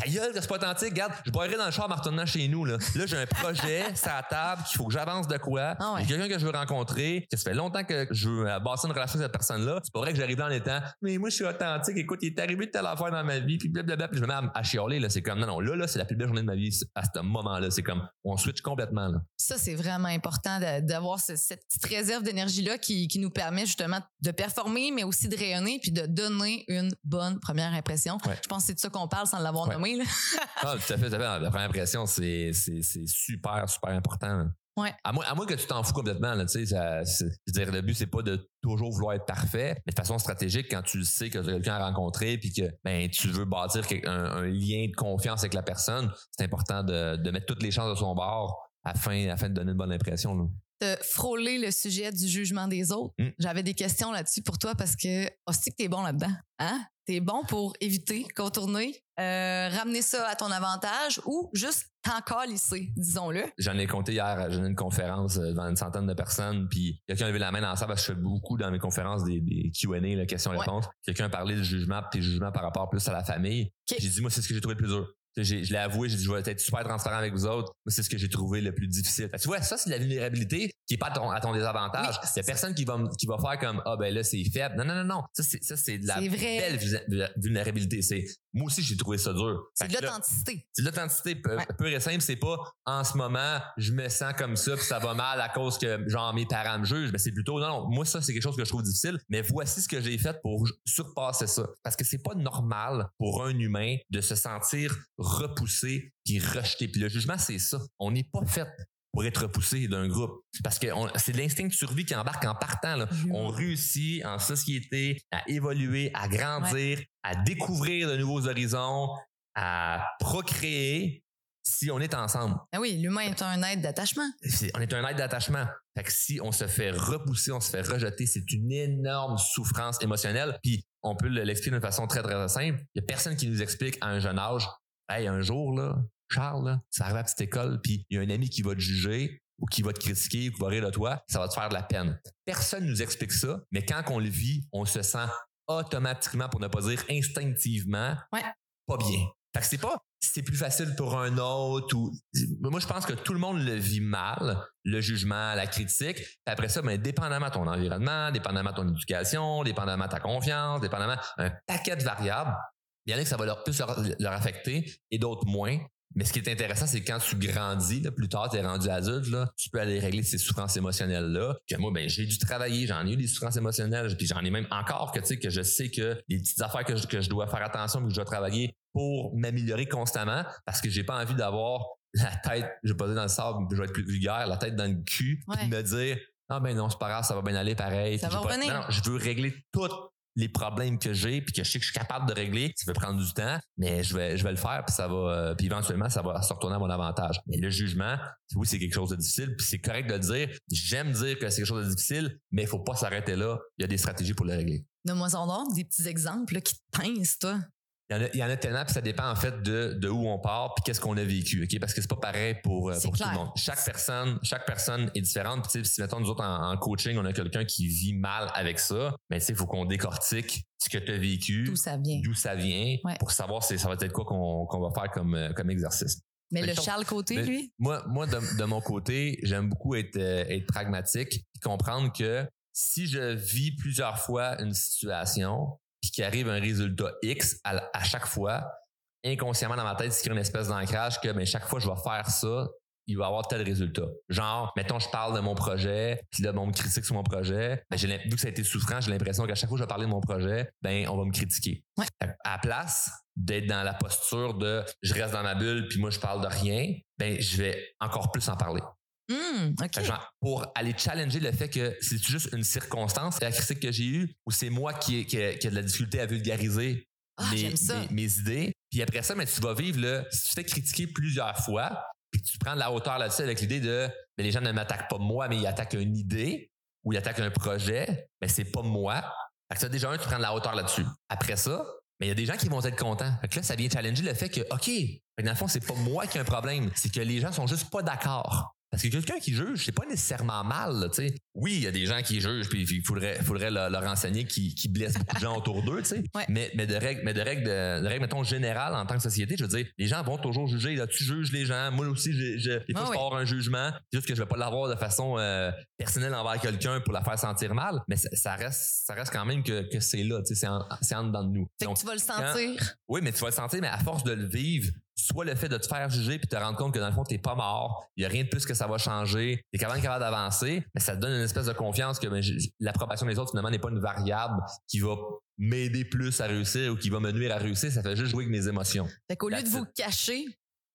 Ta gueule, c'est pas authentique. Regarde, je boirai dans le char en retournant chez nous. Là, là j'ai un projet, c'est à table, qu'il faut que j'avance de quoi. Ah ouais. J'ai quelqu'un que je veux rencontrer, que ça fait longtemps que je veux euh, bâtir une relation avec cette personne-là. C'est pas vrai que j'arrive là en étant, mais moi, je suis authentique. Écoute, il est arrivé de telle affaire dans ma vie, puis blablabla. Puis je me mets à, à chialer, là. C'est comme, non, non, là, là, c'est la plus belle journée de ma vie à ce moment-là. C'est comme, on switch complètement, là. Ça, c'est vraiment important d'avoir ce- cette petite réserve d'énergie-là qui, qui nous permet justement de performer, mais aussi de rayonner puis de donner une bonne première impression. Ouais. Je pense que c'est de ça qu'on parle sans l'avoir Ouais. nommé. Là. Ah, tout à fait, tout à fait. La première impression, c'est, c'est, c'est super, super important. Ouais. À moins, à moins que tu t'en fous complètement, là, tu sais, ça, je veux dire, le but, c'est pas de toujours vouloir être parfait, mais de façon stratégique, quand tu sais que tu as quelqu'un à rencontrer puis que, ben, tu veux bâtir un, un lien de confiance avec la personne, c'est important de, de mettre toutes les chances de son bord afin, afin de donner une bonne impression, là. De frôler le sujet du jugement des autres. Mm. J'avais des questions là-dessus pour toi parce que aussi que t'es bon là-dedans. Hein? T'es bon pour éviter, contourner, euh, ramener ça à ton avantage ou juste t'en lisser, disons-le. J'en ai compté hier, j'ai eu une conférence euh, devant une centaine de personnes, puis quelqu'un a levé la main dans salle parce que je fais beaucoup dans mes conférences des, des Q&A, questions-réponses. Quelqu'un a parlé du jugement, puis tes jugements par rapport plus à la famille. J'ai dit, moi, c'est ce que j'ai trouvé le plus dur. Je l'ai avoué, j'ai dit, je vais être super transparent avec vous autres. C'est ce que j'ai trouvé le plus difficile. Tu vois, ça, c'est de la vulnérabilité qui est pas à ton, à ton désavantage. Oui, Il y a personne qui va, qui va faire comme, ah, ben là, c'est faible. Non, non, non, non. Ça, c'est, ça, c'est de la C'est vrai. belle vu- vulnérabilité. C'est, moi aussi, j'ai trouvé ça dur. C'est de l'authenticité. c'est de l'authenticité peu- Ouais. pure et simple. C'est pas en ce moment, je me sens comme ça, puis ça va mal à cause que genre mes parents me jugent. Mais c'est plutôt non, non. Moi, ça, c'est quelque chose que je trouve difficile. Mais voici ce que j'ai fait pour surpasser ça. Parce que c'est pas normal pour un humain de se sentir repoussé puis rejeté. Puis le jugement, c'est ça. On n'est pas fait pour être repoussé d'un groupe. Parce que c'est l'instinct de survie qui embarque en partant. Là. On réussit en société à évoluer, à grandir, à découvrir de nouveaux horizons, à procréer si on est ensemble. Ah oui, l'humain est un aide d'attachement. On est un aide d'attachement. Fait que si on se fait repousser, on se fait rejeter, c'est une énorme souffrance émotionnelle. Puis on peut le- l'expliquer d'une façon très, très simple. Il y a personne qui nous explique à un jeune âge, hey, un jour, là, Charles, là, ça arrive à la petite école, puis il y a un ami qui va te juger ou qui va te critiquer ou qui va rire de toi, ça va te faire de la peine. Personne nous explique ça, mais quand on le vit, on se sent automatiquement, pour ne pas dire instinctivement, Ouais. pas bien. Fait que c'est pas c'est plus facile pour un autre ou moi je pense que tout le monde le vit mal le jugement la critique puis après ça ben dépendamment de ton environnement dépendamment de ton éducation dépendamment de ta confiance dépendamment un paquet de variables il y en a que ça va leur plus leur, leur affecter et d'autres moins mais ce qui est intéressant, c'est que quand tu grandis, là, plus tard, tu es rendu adulte, là, tu peux aller régler ces souffrances émotionnelles-là. Que moi, ben, j'ai dû travailler, j'en ai eu des souffrances émotionnelles, puis j'en ai même encore que, tu sais, que je sais que les petites affaires que je, que je dois faire attention, que je dois travailler pour m'améliorer constamment, parce que j'ai pas envie d'avoir la tête, je vais pas dire dans le sable, je vais être plus vulgaire, la tête dans le cul, puis Ouais. me dire, ah ben non, c'est pas grave, ça va bien aller pareil. Ça va pas- non, je veux régler toutes les problèmes que j'ai puis que je sais que je suis capable de régler ça peut prendre du temps mais je vais je vais le faire puis ça va euh, puis éventuellement ça va se retourner à mon avantage. Mais le jugement oui c'est quelque chose de difficile puis c'est correct de le dire. J'aime dire que c'est quelque chose de difficile mais il faut pas s'arrêter là. Il y a des stratégies pour le régler. Donne-moi des petits exemples qui te pincent, toi. Il y en a, il y en a tellement, puis ça dépend en fait de, de où on part, puis qu'est-ce qu'on a vécu, ok? Parce que c'est pas pareil pour, euh, pour tout le monde. Chaque personne, chaque personne est différente. Puis si mettons nous autres en, en coaching, on a quelqu'un qui vit mal avec ça, mais tu sais, il faut qu'on décortique ce que tu as vécu, D'où ça vient. d'où ça vient, Ouais. pour savoir c'est ça va être quoi qu'on va faire comme euh, comme exercice. Mais le Charles Côté, Mais lui, Moi, moi de, de mon côté, j'aime beaucoup être, euh, être pragmatique et comprendre que si je vis plusieurs fois une situation puis qu'il arrive un résultat X à, à chaque fois, inconsciemment dans ma tête, c'est une espèce d'ancrage que ben, chaque fois que je vais faire ça, il va y avoir tel résultat. Genre, mettons, je parle de mon projet, puis là, ben, on me critique sur mon projet. Ben, vu que ça a été souffrant, j'ai l'impression qu'à chaque fois que je vais parler de mon projet, ben, on va me critiquer. Ouais. À la place d'être dans la posture de je reste dans ma bulle, puis moi, je parle de rien, ben, je vais encore plus en parler. Genre, pour aller challenger le fait que c'est juste une circonstance, la critique que j'ai eue, ou c'est moi qui ai, qui, ai- qui ai de la difficulté à vulgariser Ah, mes, j'aime ça. mes- mes idées. Puis après ça, mais tu vas vivre là, si tu te fais critiquer plusieurs fois, puis tu prends de la hauteur là-dessus avec l'idée de mais les gens ne m'attaquent pas moi, mais ils attaquent une idée ou ils attaquent un projet, mais c'est pas moi. Fait que ça, déjà, un, tu prends de la hauteur là-dessus. Après ça, mais il y a des gens qui vont être contents. Fait que là, ça vient challenger le fait que, OK, dans le fond, c'est pas moi qui ai un problème, c'est que les gens sont juste pas d'accord. Parce que quelqu'un qui juge, c'est pas nécessairement mal, tu sais. Oui, il y a des gens qui jugent, puis il faudrait, faudrait leur, leur enseigner qui, qui blessent beaucoup de gens autour d'eux, tu sais. Ouais. Mais, mais de règles, mais de règles, de, mettons, générales en tant que société, je veux dire, les gens vont toujours juger, là. Tu juges les gens. Moi aussi, des fois, Ah je oui. peux avoir un jugement. C'est juste que je vais pas l'avoir de façon euh, personnelle envers quelqu'un pour la faire sentir mal. Mais ça, ça reste, ça reste quand même que, que c'est là, tu sais, c'est en, en dedans de nous. Fait que Donc, tu vas le sentir. oui, mais tu vas le sentir, mais à force de le vivre, soit le fait de te faire juger puis te rendre compte que dans le fond, t'es pas mort, il y a rien de plus que ça va changer, t'es quand même capable d'avancer, mais ça te donne une espèce de confiance que ben, l'approbation des autres, finalement, n'est pas une variable qui va m'aider plus à réussir ou qui va me nuire à réussir, ça fait juste jouer avec mes émotions. Fait qu'au lieu de vous cacher,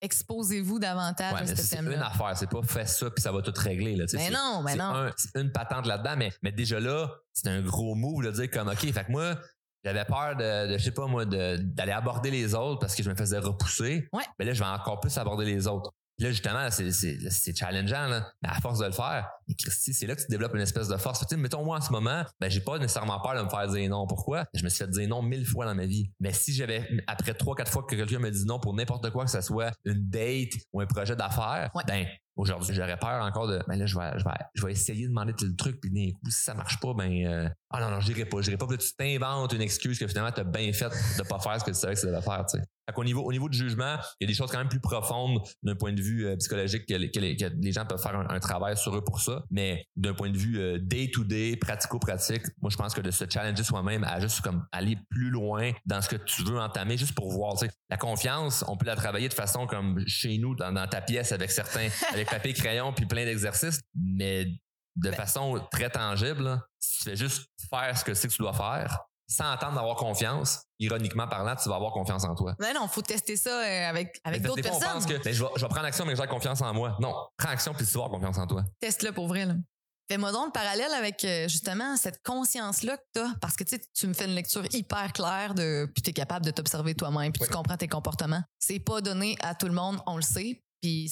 exposez-vous davantage Ouais, à ce c'est une affaire, c'est pas fais ça puis ça va tout régler. Là, Mais non, mais non. un- c'est une patente là-dedans, mais, mais déjà là, c'est un gros move de dire comme OK, fait que moi, j'avais peur de, de je sais pas moi, d'aller aborder les autres parce que je me faisais repousser. Ouais. Mais là, je vais encore plus aborder les autres. Puis là, justement, c'est, c'est, là, c'est challengeant, là. Mais à force de le faire, Christy, c'est là que tu développes une espèce de force. Tu sais, mettons, moi, en ce moment, ben, j'ai pas nécessairement peur de me faire dire non. Pourquoi? Je me suis fait dire non mille fois dans ma vie. Mais si j'avais, après trois, quatre fois que quelqu'un me dit non pour n'importe quoi, que ce soit une date ou un projet d'affaires, Ouais. ben, aujourd'hui, j'aurais peur encore de, ben là, je vais, je vais, je vais essayer de demander tel truc, puis d'un coup, si ça marche pas, ben, euh, ah non, non, j'irai pas, j'irai pas. Puis là, tu t'inventes une excuse que finalement, t'as bien fait de pas faire ce que tu savais que tu devais faire, tu sais. Fait qu'au niveau, au niveau du jugement, il y a des choses quand même plus profondes d'un point de vue euh, psychologique que les, que les- que les gens peuvent faire un, un travail sur eux pour ça. Mais d'un point de vue euh, day-to-day, pratico-pratique, moi, je pense que de se challenger soi-même à juste comme aller plus loin dans ce que tu veux entamer, juste pour voir, tu sais. La confiance, on peut la travailler de façon comme chez nous, dans, dans ta pièce avec certains, avec papier, crayon, puis plein d'exercices, mais de Ben- façon très tangible, là, si tu fais juste faire ce que c'est que tu dois faire, sans attendre d'avoir confiance, ironiquement parlant, tu vas avoir confiance en toi. Mais non, faut tester ça euh, avec, avec d'autres personnes. on pense que ben, je, vais, je vais prendre action, mais j'ai confiance en moi. Non, prends action puis tu vas avoir confiance en toi. Teste-le pour vrai. là. Fais-moi donc le parallèle avec euh, justement cette conscience-là que tu as. Parce que tu sais, tu me fais une lecture hyper claire de puis tu es capable de t'observer toi-même, puis Oui. tu comprends tes comportements. C'est pas donné à tout le monde, on le sait. Puis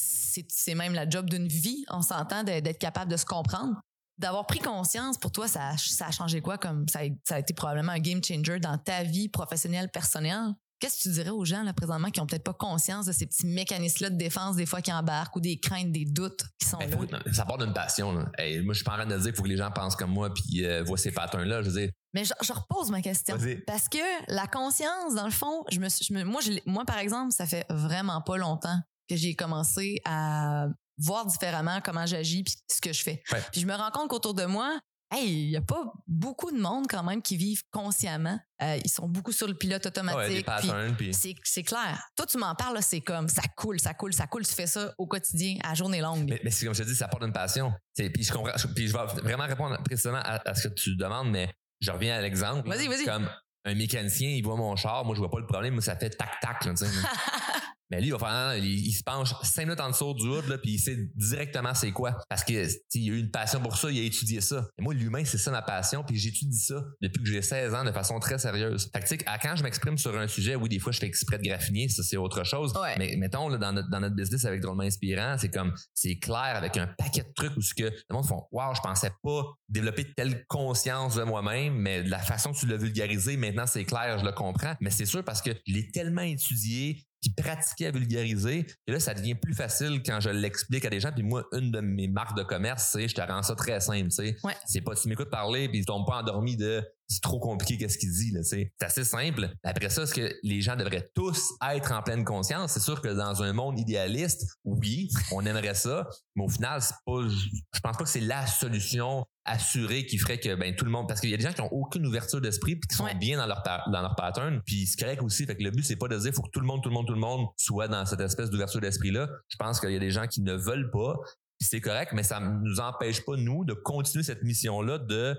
c'est même la job d'une vie, on s'entend, d'être capable de se comprendre. D'avoir pris conscience, pour toi, ça a, ça a changé quoi? Comme ça a, ça a été probablement un game changer dans ta vie professionnelle, personnelle? Qu'est-ce que tu dirais aux gens là présentement qui ont peut-être pas conscience de ces petits mécanismes-là de défense des fois qui embarquent ou des craintes, des doutes qui sont Ben, là? faut- ça part d'une passion. là. Hey, moi, je suis pas en train de dire qu'il faut que les gens pensent comme moi puis euh, voient ces patterns-là. Je veux dire, Mais je, je repose ma question. Parce que la conscience, dans le fond, je me, suis- je me- moi, je moi, par exemple, ça fait vraiment pas longtemps que j'ai commencé à voir différemment comment j'agis puis ce que je fais. Ouais. Puis je me rends compte qu'autour de moi, hey, il y a pas beaucoup de monde quand même qui vivent consciemment. Euh, ils sont beaucoup sur le pilote ah automatique. ouais, des puis patterns. Puis, c'est, c'est clair. Toi, tu m'en parles, c'est comme ça coule, ça coule, ça coule. Tu fais ça au quotidien, à journée longue. mais, mais c'est comme je te dis, ça part d'une passion. Puis je comprends. Puis je vais vraiment répondre précisément à, à ce que tu demandes, mais je reviens à l'exemple. Vas-y, vas-y. Comme un mécanicien, il voit mon char, moi je vois pas le problème, moi ça fait tac tac. Là. Mais lui, il va faire, il, il se penche cinq minutes en dessous du hood, là, puis il sait directement c'est quoi. Parce que, tu sais, il a eu une passion pour ça, il a étudié ça. Et moi, l'humain, c'est ça ma passion, puis j'étudie ça depuis que j'ai 16 ans de façon très sérieuse. Fait que, tu sais, à- quand je m'exprime sur un sujet, oui, des fois, je fais exprès de graffiner, ça, c'est autre chose. Ouais. Mais mettons, là, dans, notre, dans notre business avec Drôlement Inspirant, c'est comme, c'est clair avec un paquet de trucs où ce que le monde font, wow, je pensais pas développer telle conscience de moi-même, mais de la façon que tu l'as vulgarisé, maintenant, c'est clair, je le comprends. Mais c'est sûr parce que je l'ai tellement étudié, puis pratiqué à vulgariser, que là, ça devient plus facile quand je l'explique à des gens. Puis moi, une de mes marques de commerce, c'est je te rends ça très simple, tu sais. Ouais. C'est pas, tu m'écoutes parler, puis tu tombes pas endormi de c'est trop compliqué qu'est-ce qu'il dit, là. C'est assez simple. Après ça, est-ce que les gens devraient tous être en pleine conscience? C'est sûr que dans un monde idéaliste, oui, on aimerait ça, mais au final, c'est pas, je pense pas que c'est la solution assurée qui ferait que, ben, tout le monde, parce qu'il y a des gens qui ont aucune ouverture d'esprit puis qui sont Ouais. bien dans leur, dans leur pattern, puis c'est correct aussi. Fait que le but, c'est pas de dire faut que tout le monde, tout le monde, tout le monde soit dans cette espèce d'ouverture d'esprit-là. Je pense qu'il y a des gens qui ne veulent pas, c'est correct, mais ça nous empêche pas, nous, de continuer cette mission-là de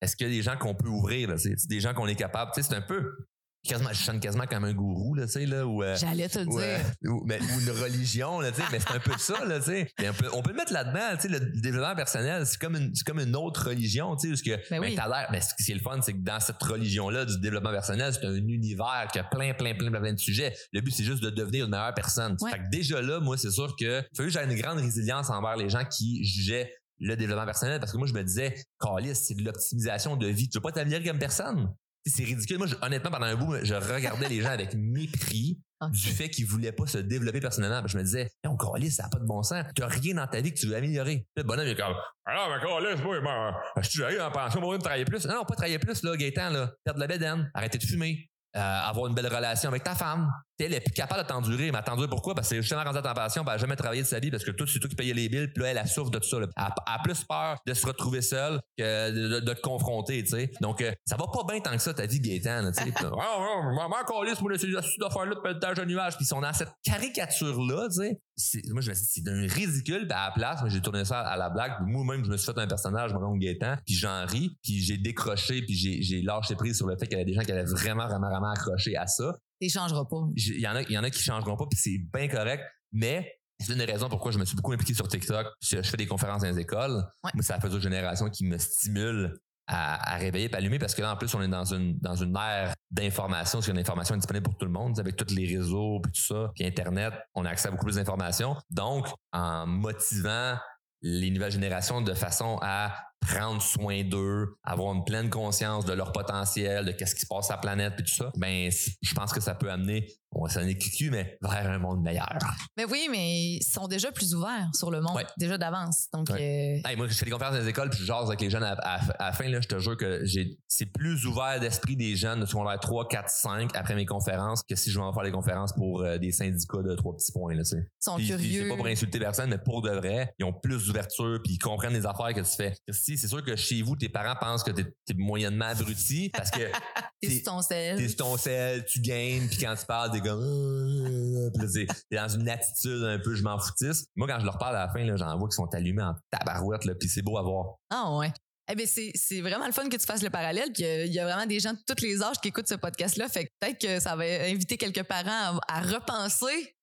est-ce qu'il y a des gens qu'on peut ouvrir, là, c'est des gens qu'on est capable, tu sais, c'est un peu, quasiment, je sonne quasiment comme un gourou, là, tu sais, là, ou, euh, J'allais te ou, euh, dire. ou, mais- ou une religion, là, tu sais, mais c'est un peu ça, là, tu sais. Mais On peut, on peut le mettre là-dedans, tu sais, le développement personnel, c'est comme une, c'est comme une autre religion, tu sais, parce que, Ben ben, oui. t'as l'air, mais ce qui est le fun, c'est que dans cette religion-là du développement personnel, c'est un univers qui a plein, plein, plein, plein, plein de sujets. Le but, c'est juste de devenir une meilleure personne. Ouais. Fait que déjà là, moi, c'est sûr que j'ai une grande résilience envers les gens qui jugeaient le développement personnel parce que moi, je me disais, Calis, c'est de l'optimisation de vie. Tu veux pas t'améliorer comme personne? C'est ridicule. Moi, je- honnêtement, pendant un bout, je regardais les gens avec mépris du fait qu'ils voulaient pas se développer personnellement. Puis je me disais, on calisse, ça n'a pas de bon sens. T'as rien dans ta vie que tu veux améliorer. Le bonhomme, il est comme, alors, mais calisse, moi, je suis allé en pension, moi, de travailler plus. Non, non, pas travailler plus, là, Gaëtan, là. Perdre la bédaine, arrêter de fumer, euh, avoir une belle relation avec ta femme. Elle est plus capable de t'endurer. Mais t'endurer pourquoi? Parce que c'est justement rendu à ta passion, puis elle a jamais travaillé de sa vie parce que toi, c'est toi qui payais les billes, puis là, elle a souffre de tout ça. là. Elle, a- elle a plus peur de se retrouver seule que de, de- de te confronter, tu sais. Donc, euh, ça va pas bien tant que ça, ta vie, Gaëtan, là, tu sais. Maman, calisse, moi, là, c'est cette affaire-là de pétage de nuage. Puis ils sont dans cette caricature-là, tu sais. Moi, je me suis dit, c'est d'un ridicule, puis à la place, j'ai tourné ça à la blague. Moi-même, je me suis fait un personnage, mon oncle Gaétan, puis j'en ris, puis j'ai décroché, puis j'ai, j'ai lâché prise sur le fait qu'il y avait des gens qui allaient vraiment, vraiment, vraiment accrocher à ça. Tu changeras pas. Il y en a, il y en a qui changeront pas, puis c'est bien correct, mais c'est une des raisons pourquoi je me suis beaucoup impliqué sur TikTok. Je, je fais des conférences dans les écoles. Ouais. Moi, ça fait une génération qui me stimule à, à réveiller et allumer parce que là, en plus, on est dans une, dans une ère d'information, parce que l'information est disponible pour tout le monde, avec tous les réseaux, puis tout ça, puis Internet, on a accès à beaucoup plus d'informations. Donc, en motivant les nouvelles générations de façon à prendre soin d'eux, avoir une pleine conscience de leur potentiel, de qu'est-ce qui se passe sur la planète, puis tout ça, ben, je pense que ça peut amener, on va sonner cucu, mais vers un monde meilleur. Mais oui, mais ils sont déjà plus ouverts sur le monde, Ouais. déjà d'avance. Donc, euh, Hey, moi, je fais des conférences dans les écoles, puis je jase avec les jeunes à, à- à la fin, là, je te jure que c'est plus ouvert d'esprit des jeunes de secondaire 3, 4, 5 après mes conférences que si je vais en faire des conférences pour euh, des syndicats de trois petits points, là, tu sais. ils sont Puis- curieux. C'est pas pour insulter personne, mais pour de vrai, ils ont plus d'ouverture, puis ils comprennent les affaires que tu fais. Si c'est sûr que chez vous, tes parents pensent que t'es, t'es moyennement abruti parce que T'es sur ton sel. t'es sur ton sel, tu gagnes, puis quand tu parles, t'es comme... euh, t'es dans une attitude un peu je m'en foutisse. Moi, quand je leur parle à la fin, là, j'en vois qu'ils sont allumés en tabarouette, là, puis c'est beau à voir. Ah ouais. Eh bien, c'est, c'est vraiment le fun que tu fasses le parallèle. Puis euh, il y a vraiment des gens de tous les âges qui écoutent ce podcast-là. Fait que peut-être que ça va inviter quelques parents à repenser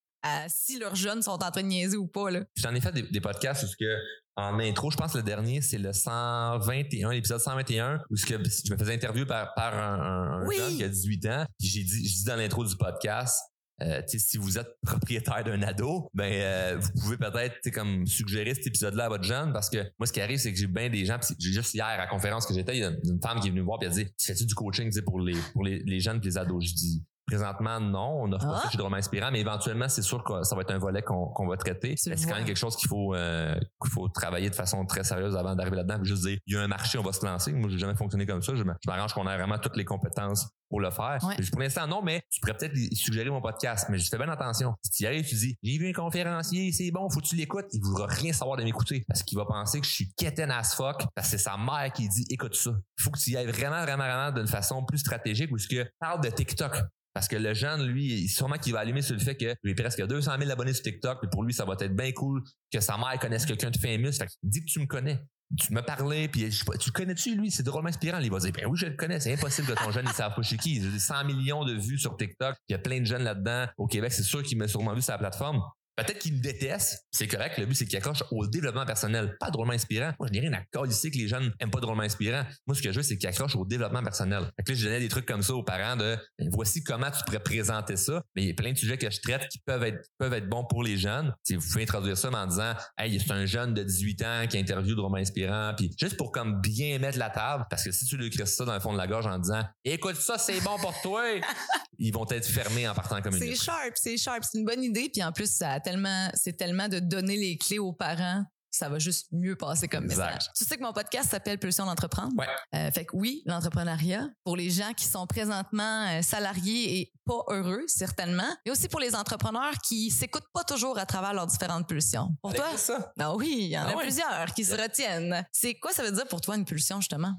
à si leurs jeunes sont en train de niaiser ou pas. J'en ai fait des, des podcasts où que en intro, je pense que le dernier, c'est le 121, l'épisode 121, où que je me faisais interviewer par, par un, un- un Oui. jeune qui a 18 ans. Puis j'ai dit, dis dans l'intro du podcast, euh, si vous êtes propriétaire d'un ado, ben euh, vous pouvez peut-être comme suggérer cet épisode-là à votre jeune parce que moi ce qui arrive c'est que j'ai bien des gens j'ai juste hier à la conférence que j'étais il y a une femme qui est venue me voir puis elle a dit tu fais-tu du coaching pour les pour les, les jeunes puis les ados? Je dis présentement non on offre pas Ah. ça chez Drôlement Inspirant mais éventuellement c'est sûr que ça va être un volet qu'on va traiter c'est quand même quelque chose qu'il faut euh, qu'il faut travailler de façon très sérieuse avant d'arriver là-dedans juste dire il y a un marché on va se lancer moi j'ai jamais fonctionné comme ça je m'arrange qu'on ait vraiment toutes les compétences pour le faire. Ouais. Pour l'instant, non, mais tu pourrais peut-être suggérer mon podcast. Mais je fais bien attention. Si tu y arrives, tu dis, j'ai vu un conférencier, c'est bon, faut que tu l'écoutes. Il voudra rien savoir de m'écouter. Parce qu'il va penser que je suis quétaine as fuck. Parce que c'est sa mère qui dit, écoute ça. Il faut que tu y ailles vraiment, vraiment, vraiment d'une façon plus stratégique ou ce que parle de TikTok. Parce que le jeune, lui, sûrement qu'il va allumer sur le fait que lui, presque 200 000 abonnés sur TikTok, et pour lui, ça va être bien cool que sa mère connaisse quelqu'un de fameux. Fait que dis que tu me connais. Tu me parlais, puis je sais pas, tu connais-tu, lui? C'est drôlement inspirant. Il va dire, ben oui, je le connais. C'est impossible que ton jeune, il savent pas chez qui. J'ai 100 millions de vues sur TikTok. Il y a plein de jeunes là-dedans. Au Québec, c'est sûr qu'il m'a sûrement vu sur la plateforme. Peut-être qu'il me déteste. C'est correct. Le but, c'est qu'il accroche au développement personnel. Pas drôlement inspirant. Moi, je n'ai rien à coller que les jeunes aiment pas drôlement inspirant. Moi, ce que je veux, c'est qu'ils accrochent au développement personnel. Fait que là, je donnais des trucs comme ça aux parents de, ben, voici comment tu pourrais présenter ça. Mais il y a plein de sujets que je traite qui peuvent être, peuvent être bons pour les jeunes. Si vous pouvez introduire ça en disant, hey, c'est un jeune de 18 ans qui interviewe drôlement inspirant. Puis juste pour comme bien mettre la table. Parce que si tu lui écris ça dans le fond de la gorge en disant, écoute ça, c'est bon pour toi. ils vont être fermés en partant comme une C'est sharp, c'est sharp. C'est une bonne idée. Puis en plus, ça tellement, c'est tellement de donner les clés aux parents. Ça va juste mieux passer comme Exact. message. Tu sais que mon podcast s'appelle Pulsion d'entreprendre. Ouais. Euh, fait que oui, l'entrepreneuriat pour les gens qui sont présentement euh, salariés et pas heureux, certainement. Et aussi pour les entrepreneurs qui s'écoutent pas toujours à travers leurs différentes pulsions. Pour toi? C'est ça. Ah oui, il y en Ah a ouais. plusieurs qui se retiennent. C'est quoi ça veut dire pour toi une pulsion, justement?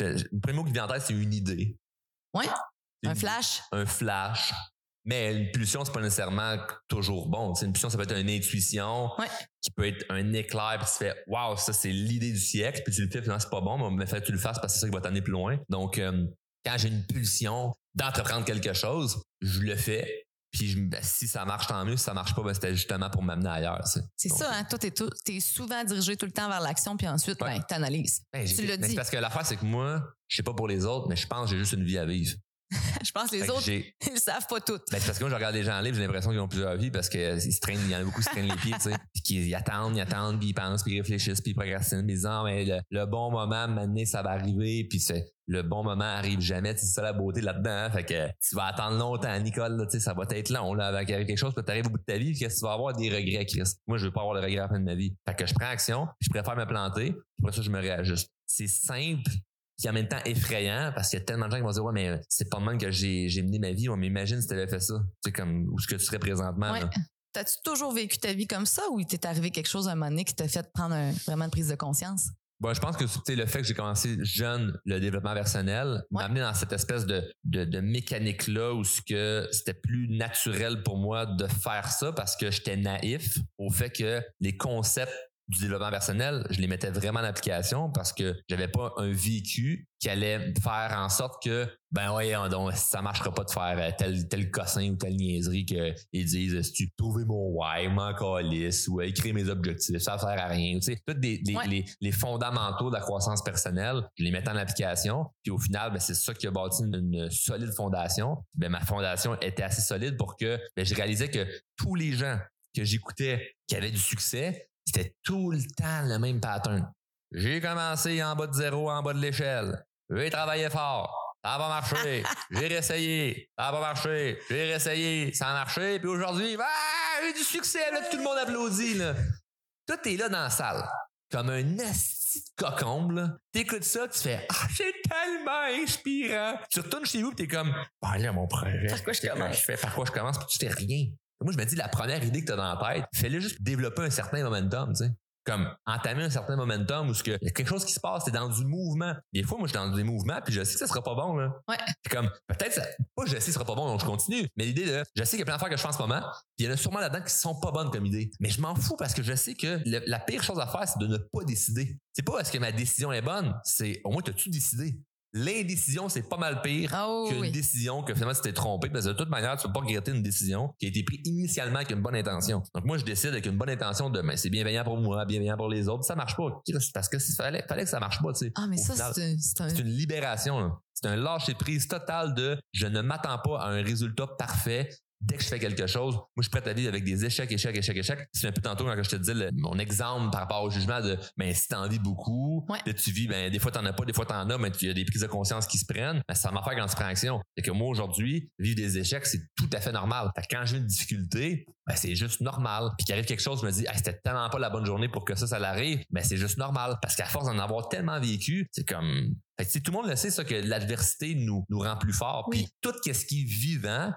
Le premier mot qui vient en tête, c'est une idée. Ouais. Un flash? un flash. Mais une pulsion, c'est pas nécessairement toujours bon. Une pulsion, ça peut être une intuition Ouais. qui peut être un éclair, puis tu fais Waouh, ça c'est l'idée du siècle, puis tu le fais, non, c'est pas bon, mais fait que tu le fasses parce que c'est ça qui va t'amener plus loin. Donc, euh, quand j'ai une pulsion d'entreprendre quelque chose, je le fais. Puis je- ben, si ça marche, tant mieux. Si ça marche pas, ben, c'était justement pour m'amener ailleurs. C'est ça, hein? Toi, t'es, t'es souvent dirigé tout le temps vers l'action, puis ensuite, Ouais. ben, t'analyses. ben, Tu mais dit. c'est parce que l'affaire, c'est que moi, je sais pas pour les autres, mais je pense que j'ai juste une vie à vivre. je pense que les Fait autres, ils le savent pas toutes. Ben, c'est parce que moi, je regarde les gens en livre, j'ai l'impression qu'ils ont plusieurs vies parce que ils se traînent, il y en a beaucoup qui se traînent les pieds, tu sais. Puis qu'ils ils attendent, ils attendent, puis ils pensent, puis ils réfléchissent, puis ils procrastinent, puis ils disent, ah, mais le, le bon moment, maintenant, ça va arriver, puis c'est, le bon moment arrive jamais, c'est ça la beauté là-dedans, hein. Fait que tu vas attendre longtemps, Nicole, là, ça va être long, là, avec quelque chose, puis t'arrives au bout de ta vie, puis que tu vas avoir? Des regrets, Chris. Moi, je veux pas avoir de regrets à la fin de ma vie. Fait que je prends action, je préfère me planter, puis après ça, je me réajuste. C'est simple, puis en même temps effrayant parce qu'il y a tellement de gens qui vont dire ouais mais c'est pas même que j'ai j'ai mené ma vie ouais, mais imagine si t'avais fait ça tu sais comme où ce que tu serais présentement Ouais. là. T'as-tu toujours vécu ta vie comme ça ou il t'est arrivé quelque chose à un moment donné qui t'a fait prendre un- vraiment une prise de conscience? Bon, je pense que le fait que j'ai commencé jeune le développement personnel m'a amené dans cette espèce de, de, de mécanique là où ce que c'était plus naturel pour moi de faire ça parce que j'étais naïf au fait que les concepts du développement personnel, je les mettais vraiment en application parce que j'avais pas un vécu qui allait faire en sorte que ben ouais donc ça marchera pas de faire euh, tel tel cossin ou telle niaiserie que ils disent si tu trouver mon why m'en calisse ou euh, écrire mes objectifs ça sert à rien tu sais tous les, Ouais. les, les fondamentaux de la croissance personnelle je les mettais en application puis au final ben, c'est ça qui a bâti une, une solide fondation ben ma fondation était assez solide pour que ben, je réalisais que tous les gens que j'écoutais qui avaient du succès c'était tout le temps le même pattern j'ai commencé en bas de zéro en bas de l'échelle j'ai travaillé fort ça va marcher. J'ai réessayé. Ça va marcher. J'ai réessayé. Ça a marché. Puis aujourd'hui, ah, j'ai du succès. Là, tout le monde applaudit. Là. Toi, t'es là dans la salle. Comme un asti de cocombe. T'écoutes ça, tu fais Ah, c'est tellement inspirant. Tu retournes chez vous et t'es comme Ben là, mon projet. Par quoi je commence? Je fais? Par quoi je commence, puis tu fais rien. Moi, je me dis, la première idée que tu as dans la tête, fais-le juste développer un certain momentum, tu sais. Comme entamer un certain momentum où ce que, il y a quelque chose qui se passe, t'es dans du mouvement. Des fois, moi, je suis dans des mouvements, puis je sais que ça sera pas bon, là. Ouais. Puis comme, peut-être, ça, pas je sais que ce sera pas bon, donc je continue. Mais l'idée de, je sais qu'il y a plein d'affaires que je fais en ce moment, puis il y en a sûrement là-dedans qui sont pas bonnes comme idée. Mais je m'en fous parce que je sais que le- la pire chose à faire, c'est de ne pas décider. C'est pas est-ce que ma décision est bonne, c'est au moins t'as-tu décidé? L'indécision, c'est pas mal pire Ah qu'une oui. décision que finalement tu t'es trompé parce que de toute manière tu peux pas regretter une décision qui a été prise initialement avec une bonne intention donc moi je décide avec une bonne intention de ben, c'est bienveillant pour moi bienveillant pour les autres ça marche pas parce que fallait, fallait que ça marche pas tu sais Ah, mais Au ça, final, c'est un- c'est un. c'est une libération là. c'est un lâcher prise total de je ne m'attends pas à un résultat parfait dès que je fais quelque chose, moi, je suis prêt à vivre avec des échecs, échecs, échecs, échecs. C'est un peu tantôt quand je te dis le- mon exemple par rapport au jugement de, ben, si t'en vis beaucoup, Ouais. là, tu vis, ben, des fois t'en as pas, des fois t'en as, mais il y a des prises de conscience qui se prennent. Ben, ça m'a fait quand tu prends action. C'est que moi, aujourd'hui, vivre des échecs, c'est tout à fait normal. Fait que quand j'ai une difficulté, ben, c'est juste normal. Puis qu'il arrive quelque chose, je me dis, ah, c'était tellement pas la bonne journée pour que ça, ça l'arrive. Ben, c'est juste normal. Parce qu'à force d'en avoir tellement vécu, c'est comme, fait que, tout le monde le sait, ça, que l'adversité nous, nous rend plus forts. Oui. Puis tout ce qui est vivant,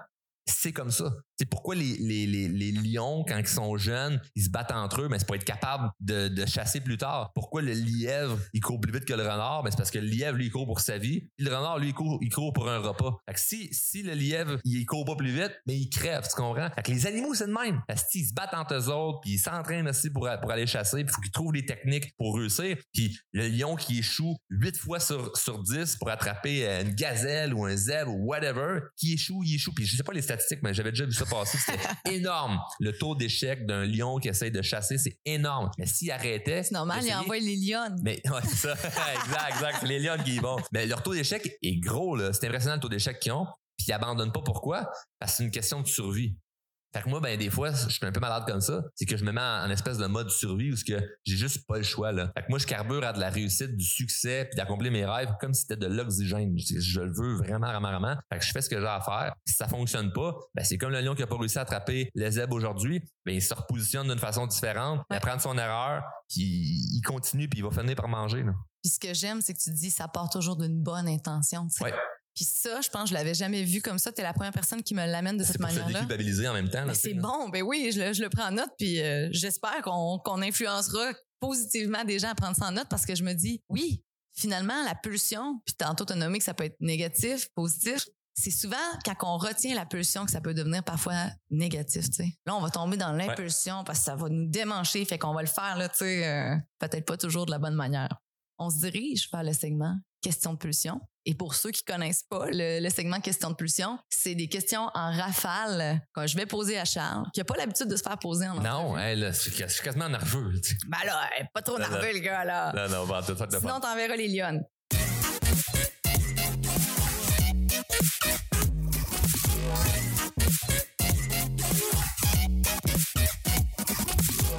c'est comme ça. C'est pourquoi les, les, les, lions, quand ils sont jeunes, ils se battent entre eux, mais c'est pour être capable de, de chasser plus tard. Pourquoi le lièvre, il court plus vite que le renard? Ben, c'est parce que le lièvre, lui, il court pour sa vie. Le renard, lui, il court, il court pour un repas. Fait que si, si le lièvre, il court pas plus vite, mais il crève, tu comprends? Fait que les animaux, c'est de même. Asti, ils se battent entre eux autres, puis ils s'entraînent aussi pour, pour aller chasser, puis il faut qu'ils trouvent des techniques pour réussir. Puis le lion qui échoue 8 fois sur, sur 10 pour attraper une gazelle ou un zèbre ou whatever, qui échoue, il échoue. Puis je sais pas les statistiques, mais j'avais déjà vu ça passer. C'était énorme. Le taux d'échec d'un lion qui essaye de chasser, c'est énorme. Mais s'il arrêtait. C'est normal, il envoie les lions. mais ouais, c'est ça. exact, exact. C'est les lions qui y vont. Mais leur taux d'échec est gros, là. C'est impressionnant le taux d'échec qu'ils ont. Puis ils abandonnent pas. Pourquoi? Parce que c'est une question de survie. Fait que moi, ben, des fois, je suis un peu malade comme ça. C'est que je me mets en, en espèce de mode survie où que j'ai juste pas le choix, là. Fait que moi, je carbure à de la réussite, du succès, puis d'accomplir mes rêves comme si c'était de l'oxygène. Je, je le veux vraiment, vraiment, vraiment. Fait que je fais ce que j'ai à faire. Si ça fonctionne pas, ben, c'est comme le lion qui a pas réussi à attraper les zèbres aujourd'hui. Ben, il se repositionne d'une façon différente. Il apprend de son erreur, puis il continue, puis il va finir par manger, là. Puis ce que j'aime, c'est que tu dis ça part toujours d'une bonne intention. tu sais. Ouais. Puis ça, je pense que je l'avais jamais vu comme ça. Tu es la première personne qui me l'amène de C'est cette manière-là. déculpabiliser en même temps. sais, c'est bon, ben oui, je le, je le prends en note, puis euh, j'espère qu'on influencera positivement des gens à prendre ça en note parce que je me dis, oui, finalement, la pulsion, puis tantôt tu as nommé que ça peut être négatif, positif, c'est souvent quand on retient la pulsion que ça peut devenir parfois négatif, tu sais. Là, on va tomber dans l'impulsion parce que ça va nous démancher, fait qu'on va le faire, là, tu sais, euh, peut-être pas toujours de la bonne manière. On se dirige vers le segment question de pulsion. Et pour ceux qui connaissent pas le, le segment question de pulsion, c'est des questions en rafale que je vais poser à Charles, qui a pas l'habitude de se faire poser en Non, là, je suis je suis quasiment nerveux. tu. Ben là, hey, pas trop nerveux, le gars, là. Non, non, bah, tout ça, Sinon, t'enverras les lions.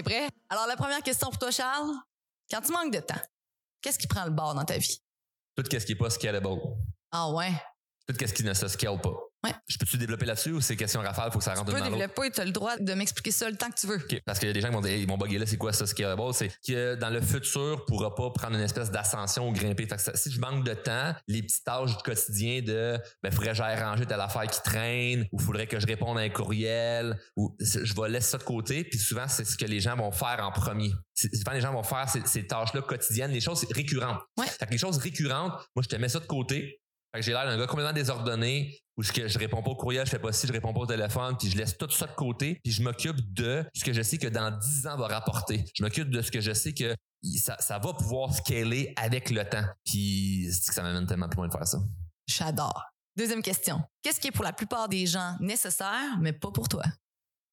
T'es prêt? Alors, la première question pour toi, Charles. Quand tu manques de temps, qu'est-ce qui prend le bord dans ta vie? Tout ce qui est pas scalable. Ah ouais? Tout ce qui ne se scale pas. Ouais. Je peux-tu développer là-dessus ou c'est question rafale, faut que ça rentre Tu peux dans l'autre? développer, tu as le droit de m'expliquer ça le temps que tu veux. Parce qu'il y a des gens qui vont dire, Hey, ils vont bugger là, c'est quoi ça, scalable? C'est que dans le futur, pourra pas prendre une espèce d'ascension ou grimper. Fait que ça- si je manque de temps, les petites tâches du quotidien de, ben, faudrait que j'aille ranger telle affaire qui traîne, ou faudrait que je réponde à un courriel, ou je vais laisser ça de côté, puis souvent, c'est ce que les gens vont faire en premier. Souvent, les gens vont faire ces, ces tâches-là quotidiennes, les choses récurrentes. Ouais. Fait que les choses récurrentes, moi, je te mets ça de côté. J'ai l'air d'un gars complètement désordonné, où je, je réponds pas au courriel, je fais pas ci, je réponds pas au téléphone, puis je laisse tout ça de côté, puis je m'occupe de ce que je sais que dans 10 ans va rapporter. Je m'occupe de ce que je sais que ça, va pouvoir scaler avec le temps. Puis c'est que ça m'amène tellement plus loin de faire ça. J'adore. Deuxième question. Qu'est-ce qui est pour la plupart des gens nécessaire, mais pas pour toi?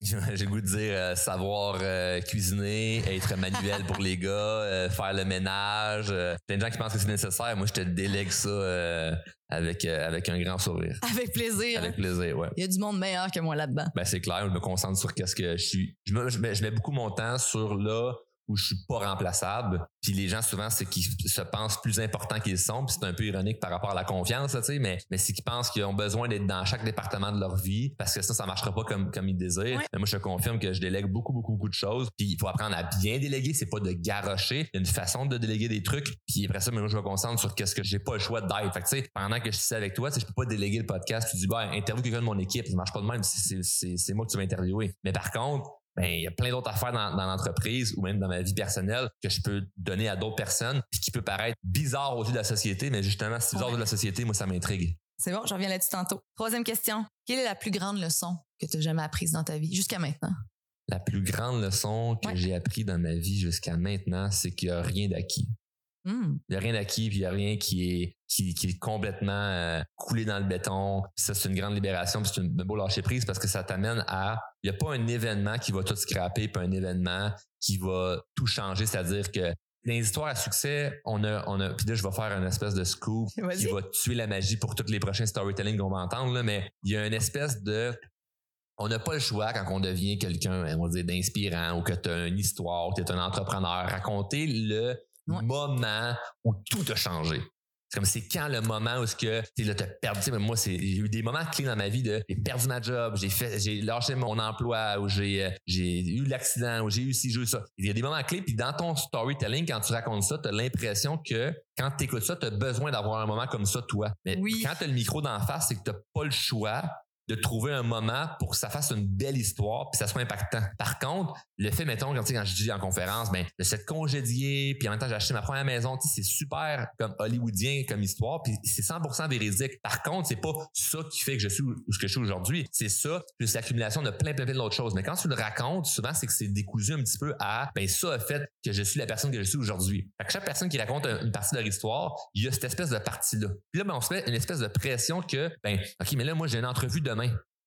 J'ai le goût de dire euh, savoir euh, cuisiner, être manuel pour les gars, euh, faire le ménage. euh, plein de gens qui pensent que c'est nécessaire. Moi, je te délègue ça euh, avec, euh, avec un grand sourire. Avec plaisir. Avec plaisir, ouais. Il y a du monde meilleur que moi là-dedans. Ben, c'est clair, je me concentre sur qu'est-ce que je suis. Je, me- je mets, je mets beaucoup mon temps sur là où je suis pas remplaçable. Puis les gens, souvent, c'est qu'ils se pensent plus importants qu'ils sont. Puis c'est un peu ironique par rapport à la confiance, tu sais, mais, mais c'est qu'ils pensent qu'ils ont besoin d'être dans chaque département de leur vie parce que ça, ça marchera pas comme, comme ils désirent. Mais moi, je confirme que je délègue beaucoup, beaucoup, beaucoup de choses. Puis il faut apprendre à bien déléguer. C'est pas de garrocher. Il y a une façon de déléguer des trucs. Puis après ça, moi, je me concentre sur qu'est-ce que j'ai pas le choix d'être. Fait que, tu sais, pendant que je suis avec toi, je peux pas déléguer le podcast. Tu dis, bah, interview quelqu'un de mon équipe. Ça marche pas de même. C'est moi que tu vas interviewer. Mais par contre, ben, il y a plein d'autres affaires dans, dans l'entreprise ou même dans ma vie personnelle que je peux donner à d'autres personnes puis qui peut paraître bizarre aux yeux de la société, mais justement, c'est bizarre aux yeux de la société, moi, ça m'intrigue. C'est bon, je reviens là-dessus tantôt. Troisième question. Quelle est la plus grande leçon que tu as jamais apprise dans ta vie jusqu'à maintenant? La plus grande leçon que Ouais. j'ai appris dans ma vie jusqu'à maintenant, c'est qu'il n'y a rien d'acquis. Hmm. Il n'y a rien d'acquis, puis il n'y a rien qui est, qui, qui est complètement euh, coulé dans le béton. Puis ça, c'est une grande libération, puis c'est une- un beau lâcher prise parce que ça t'amène à. Il n'y a pas un événement qui va tout scraper, puis un événement qui va tout changer. C'est-à-dire que dans les histoires à succès, on a, on a, puis là, je vais faire une espèce de scoop qui va tuer la magie pour tous les prochains storytelling qu'on va entendre, là, mais il y a une espèce de on n'a pas le choix quand on devient quelqu'un, on va dire, d'inspirant ou que tu as une histoire, ou que tu es un entrepreneur, raconter le Ouais. moment où tout a changé. C'est comme c'est quand le moment où ce que tu là t'as perdu. tu sais, Moi, c'est j'ai eu des moments clés dans ma vie de j'ai perdu ma job, j'ai fait, j'ai lâché mon emploi, ou j'ai euh, j'ai eu l'accident, ou j'ai eu ci, j'ai eu ça. Il y a des moments clés. Puis dans ton storytelling, quand tu racontes ça, t'as l'impression que quand tu écoutes ça, t'as besoin d'avoir un moment comme ça toi. Mais Oui. quand t'as le micro d'en face, c'est que t'as pas le choix de trouver un moment pour que ça fasse une belle histoire puis ça soit impactant. Par contre, le fait, mettons, quand, quand je dis en conférence, ben, de s'être congédié, puis en même temps, j'ai acheté ma première maison, c'est super comme hollywoodien comme histoire, puis c'est 100% véridique. Par contre, c'est pas ça qui fait que je suis où ce que je suis aujourd'hui. C'est ça, plus l'accumulation de plein, plein, plein d'autres choses. Mais quand tu le racontes, souvent, c'est que c'est décousu un petit peu à, ben, ça a fait que je suis la personne que je suis aujourd'hui. Chaque personne qui raconte un- une partie de leur histoire, il y a cette espèce de partie-là. Puis là, ben, on se met une espèce de pression que, ben, OK, mais là, moi, j'ai une entrevue demain.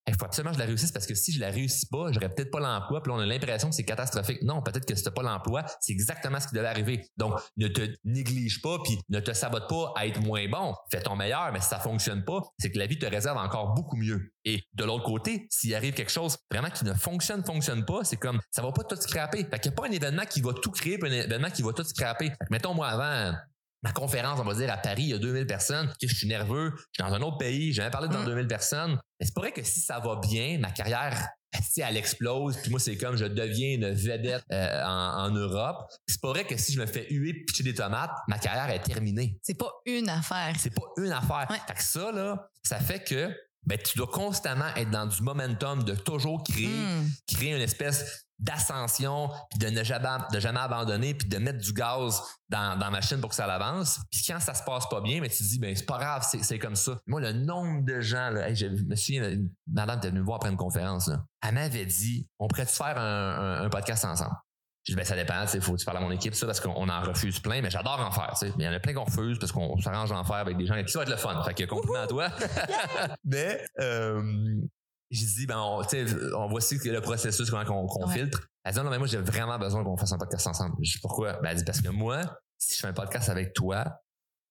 Il faut absolument que je la réussisse parce que si je la réussis pas, j'aurais peut-être pas l'emploi. Puis là, on a l'impression que c'est catastrophique. Non, peut-être que si t'as pas l'emploi, c'est exactement ce qui devait arriver. Donc, ne te néglige pas puis ne te sabote pas à être moins bon. Fais ton meilleur, mais si ça fonctionne pas, c'est que la vie te réserve encore beaucoup mieux. Et de l'autre côté, s'il arrive quelque chose vraiment qui ne fonctionne, fonctionne pas, c'est comme ça va pas tout scraper. Fait qu'il n'y a pas un événement qui va tout créer, puis un événement qui va tout scraper. Mettons moi avant ma conférence, on va dire, à Paris, il y a 2000 personnes, que je suis nerveux, je suis dans un autre pays, j'ai jamais parlé devant Mm. 2000 personnes. Mais c'est pas vrai que si ça va bien, ma carrière, si elle explose, puis moi, c'est comme je deviens une vedette euh, en, en Europe. C'est pas vrai que si je me fais huer pitcher des tomates, ma carrière est terminée. C'est pas une affaire. C'est pas une affaire. Ouais. Fait que ça, là, ça fait que ben, tu dois constamment être dans du momentum de toujours créer Hmm. créer une espèce d'ascension, puis de ne jamais, de jamais abandonner, puis de mettre du gaz dans, dans la machine pour que ça avance. Puis quand ça se passe pas bien, mais tu te dis, ben c'est pas grave, c'est, c'est comme ça. Moi, le nombre de gens, là, hey, je me souviens, une madame était venue me voir après une conférence, là. elle m'avait dit, on pourrait faire un, un, un podcast ensemble? Je dis, ben, ça dépend, il faut que tu parles à mon équipe, ça, parce qu'on en refuse plein, mais j'adore en faire, tu sais. Mais il y en a plein qu'on refuse parce qu'on s'arrange en faire avec des gens et puis ça va être le fun. Fait que compliment à toi. mais, euh, j'ai dit, ben, on, tu sais, on voit aussi le processus, comment qu'on Ouais. filtre. Elle dit, non, mais moi, j'ai vraiment besoin qu'on fasse un podcast ensemble. Je dis, pourquoi? Ben, elle dit, parce que moi, si je fais un podcast avec toi,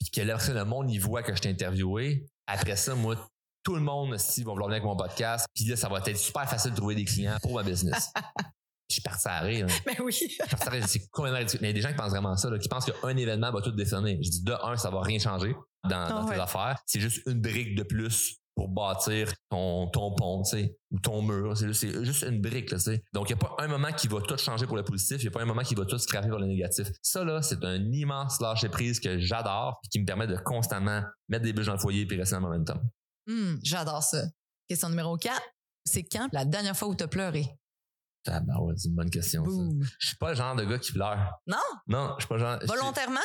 puis que ça, le monde, il voit que je t'ai interviewé, après ça, moi, tout le monde, si, va vouloir venir avec mon podcast, puis là, ça va être super facile de trouver des clients pour ma business. je suis parti à rire. hein. Ben oui. Je suis parti à rire. C'est complètement ridicule. Mais il y a des gens qui pensent vraiment ça, là, qui pensent qu'un événement va tout détonner. Je dis, de un, ça va rien changer dans, dans Ah tes ouais. affaires. C'est juste une brique de plus pour bâtir ton, ton pont, tu sais, ou ton mur. C'est juste, une brique, là, tu sais. Donc, il n'y a pas un moment qui va tout changer pour le positif. Il n'y a pas un moment qui va tout scraper pour le négatif. Ça, là, c'est un immense lâcher prise que j'adore et qui me permet de constamment mettre des bûches dans le foyer et rester dans le momentum. Hum, J'adore ça. Question numéro 4. C'est quand la dernière fois où tu as pleuré? Ah, ben ouais, c'est une bonne question. Je suis pas le genre de gars qui pleure. Non? Non, je suis pas le genre. Volontairement?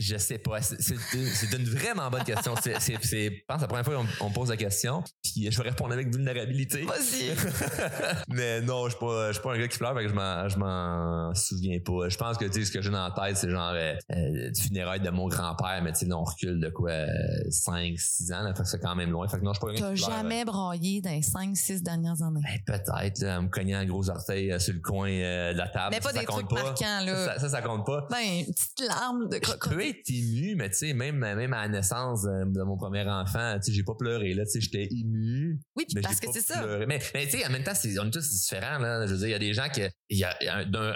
Je sais pas. C'est une, vraiment bonne question. C'est, je pense que la première fois qu'on on me pose la question, puis je vais répondre avec vulnérabilité. Vas-y. Mais non, je suis pas, je suis pas un gars qui pleure, fait que je m'en, je m'en souviens pas. Je pense que, tu sais, ce que j'ai dans la tête, c'est genre, euh, euh, du funérailles de mon grand-père, mais tu sais, on recule de quoi, 5, 6 ans, là, fait que c'est quand même loin. Fait que non, je suis pas un gars qui pleure. jamais braillé dans les 5-6 dernières années. Ben, peut-être, là, me cognant un gros orteil euh, sur le coin euh, de la table. Mais pas Ça, ça des compte trucs pas. marquants, là. Ça, ça, ça compte pas. Ben, une petite larme de crocodile. Ému, mais tu sais, même, même à la naissance euh, de mon premier enfant, tu sais, j'ai pas pleuré, là, tu sais, j'étais ému. Oui, Mais parce que c'est ça. Mais, mais tu sais, en même temps, c'est, on est tous différents, là. Je veux dire, il y a des gens qui, il y a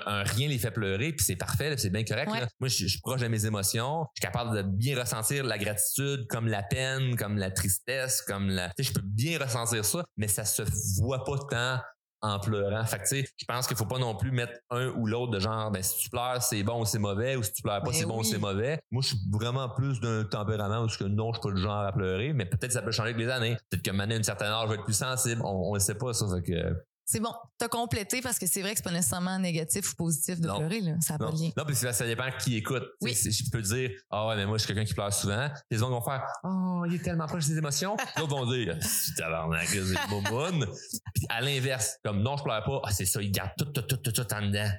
un, rien les fait pleurer, puis c'est parfait, c'est bien correct, Ouais. là. Moi, je, je suis proche de mes émotions. Je suis capable de bien ressentir la gratitude, comme la peine, comme la tristesse, comme la, tu sais, je peux bien ressentir ça, mais ça se voit pas tant en pleurant. Fait que, tu sais, je pense qu'il faut pas non plus mettre un ou l'autre de genre, ben, si tu pleures, c'est bon ou c'est mauvais, ou si tu pleures pas, Mais c'est bon ou c'est mauvais. Moi, je suis vraiment plus d'un tempérament où je que non, je suis pas le genre à pleurer, mais peut-être que ça peut changer avec les années. Peut-être que maintenant, une certaine âge, je vais être plus sensible. On, on le sait pas, ça. Fait que, C'est bon. T'as complété parce que c'est vrai que c'est pas nécessairement négatif ou positif de Non. pleurer, là. Ça pas non, non, puis ça, dépend qui écoute. Tu Oui. Je peux dire, ah ouais, mais moi, je suis quelqu'un qui pleure souvent. Les autres vont faire, oh, il est tellement proche des émotions. Les autres vont dire, si tabarnak, c'est une momoune. Puis à l'inverse, comme non, je pleure pas, ah, c'est ça, il garde tout, tout, tout, tout, tout en dedans.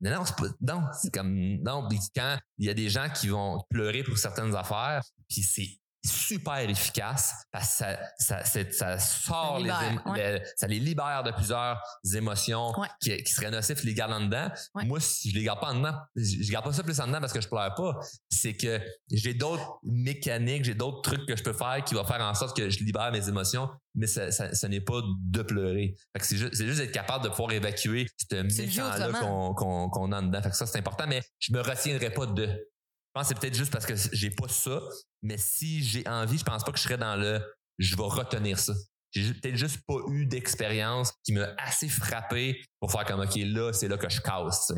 Non, non, c'est pas, non, c'est comme, non, puis quand il y a des gens qui vont pleurer pour certaines affaires, puis c'est super efficace parce que ça, ça, ça sort Ça les, libère, ouais. ça les libère de plusieurs émotions Ouais. qui, qui seraient nocifs, les garde en dedans. Ouais. Moi, si je les garde pas en dedans, je garde pas ça plus en dedans parce que je pleure pas. C'est que j'ai d'autres mécaniques, j'ai d'autres trucs que je peux faire qui vont faire en sorte que je libère mes émotions, mais ça, ce n'est pas de pleurer. C'est juste, c'est juste d'être capable de pouvoir évacuer ce méchant-là qu'on, qu'on a en dedans. Fait que ça, c'est important, mais je me retiendrai pas de. Je pense que c'est peut-être juste parce que j'ai pas ça, mais si j'ai envie, je pense pas que je serais dans le je vais retenir ça. J'ai peut-être juste pas eu d'expérience qui m'a assez frappé pour faire comme OK, là, c'est là que je casse.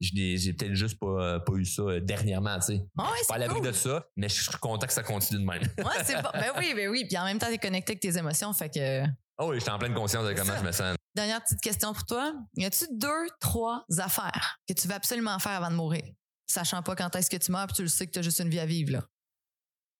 Je J'ai peut-être juste pas, euh, pas eu ça euh, dernièrement, tu sais. Ouais, Pas à l'abri cool. de ça, mais je suis content que ça continue de même. Ouais, c'est bon. Ben oui, ben oui. Puis en même temps, t'es connecté avec tes émotions. Fait que. oh oui, j'étais en pleine conscience de comment ça. je me sens. Dernière petite question pour toi. Y a-tu deux, trois affaires que tu veux absolument faire avant de mourir? Sachant pas quand est-ce que tu meurs, puis tu le sais que t'as juste une vie à vivre, là.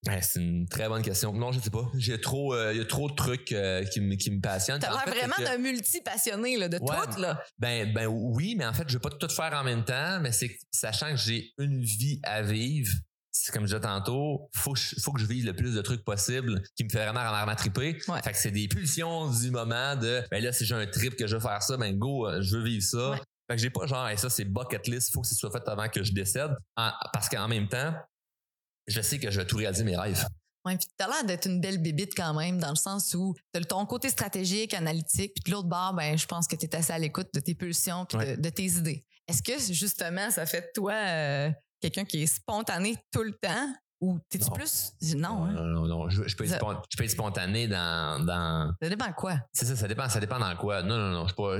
Ouais, c'est une très bonne question. Non, je sais pas. J'ai trop, euh, il y a trop de trucs euh, qui, me, qui me passionnent. T'as l'air fait, vraiment que- d'un multi-passionné, là, de Ouais. tout, là. Ben, ben oui, mais en fait, je veux pas tout faire en même temps, mais c'est que, sachant que j'ai une vie à vivre, c'est comme je disais tantôt, faut, que faut que je vive le plus de trucs possible qui me fait vraiment vraiment triper. Ouais. Fait que c'est des pulsions du moment de, ben là, si j'ai un trip que je veux faire ça, ben go, euh, je veux vivre ça. Fait que j'ai pas genre, Hey, ça c'est bucket list, faut que ce soit fait avant que je décède. En- parce qu'en même temps, je sais que je vais tout réaliser mes rêves. Ouais, puis t'as l'air d'être une belle bébite quand même, dans le sens où t'as le- ton côté stratégique, analytique, puis de l'autre bord, ben, je pense que t'es assez à l'écoute de tes pulsions puis Ouais. de, de tes idées. Est-ce que, justement, ça fait de toi euh, quelqu'un qui est spontané tout le temps? Ou t'es-tu Non. plus... Non, hein? non, non, non. Je, je peux être Ça- je peux être spontané dans, dans, Ça dépend de quoi? C'est ça, ça dépend, ça dépend dans quoi. Non, non, non, je pas,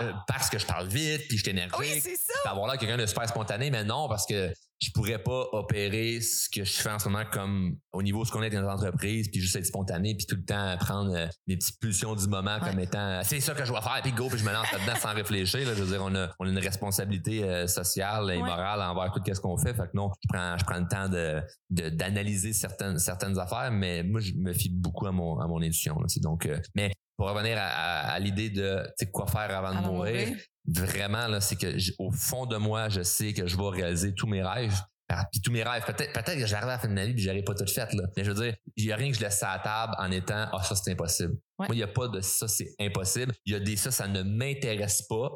euh, parce que je parle vite, puis je suis énergique. Oui, c'est ça! Avoir l'air quelqu'un de super spontané, mais non, parce que je pourrais pas opérer ce que je fais en ce moment comme au niveau ce qu'on est dans les entreprises puis juste être spontané puis tout le temps prendre euh, mes petites pulsions du moment comme étant c'est ça que je dois faire puis go puis je me lance là-dedans sans réfléchir là. je veux dire on a, on a une responsabilité euh, sociale et morale envers tout ce qu'on fait. Fait que non je prends je prends le temps de d'analyser certaines certaines affaires mais moi je me fie beaucoup à mon à mon intuition là, donc euh, mais pour revenir à, à, l'idée de quoi faire avant de mourir, vraiment là c'est que au fond de moi je sais que je vais réaliser tous mes rêves ah, puis tous mes rêves, peut-être peut que j'arrive à la fin de ma vie puis j'aurais pas tout fait là. Mais je veux dire, il y a rien que je laisse à la table en étant ah ça c'est impossible. Moi, il n'y a pas de ça c'est impossible. Il y a des ça ça ne m'intéresse pas.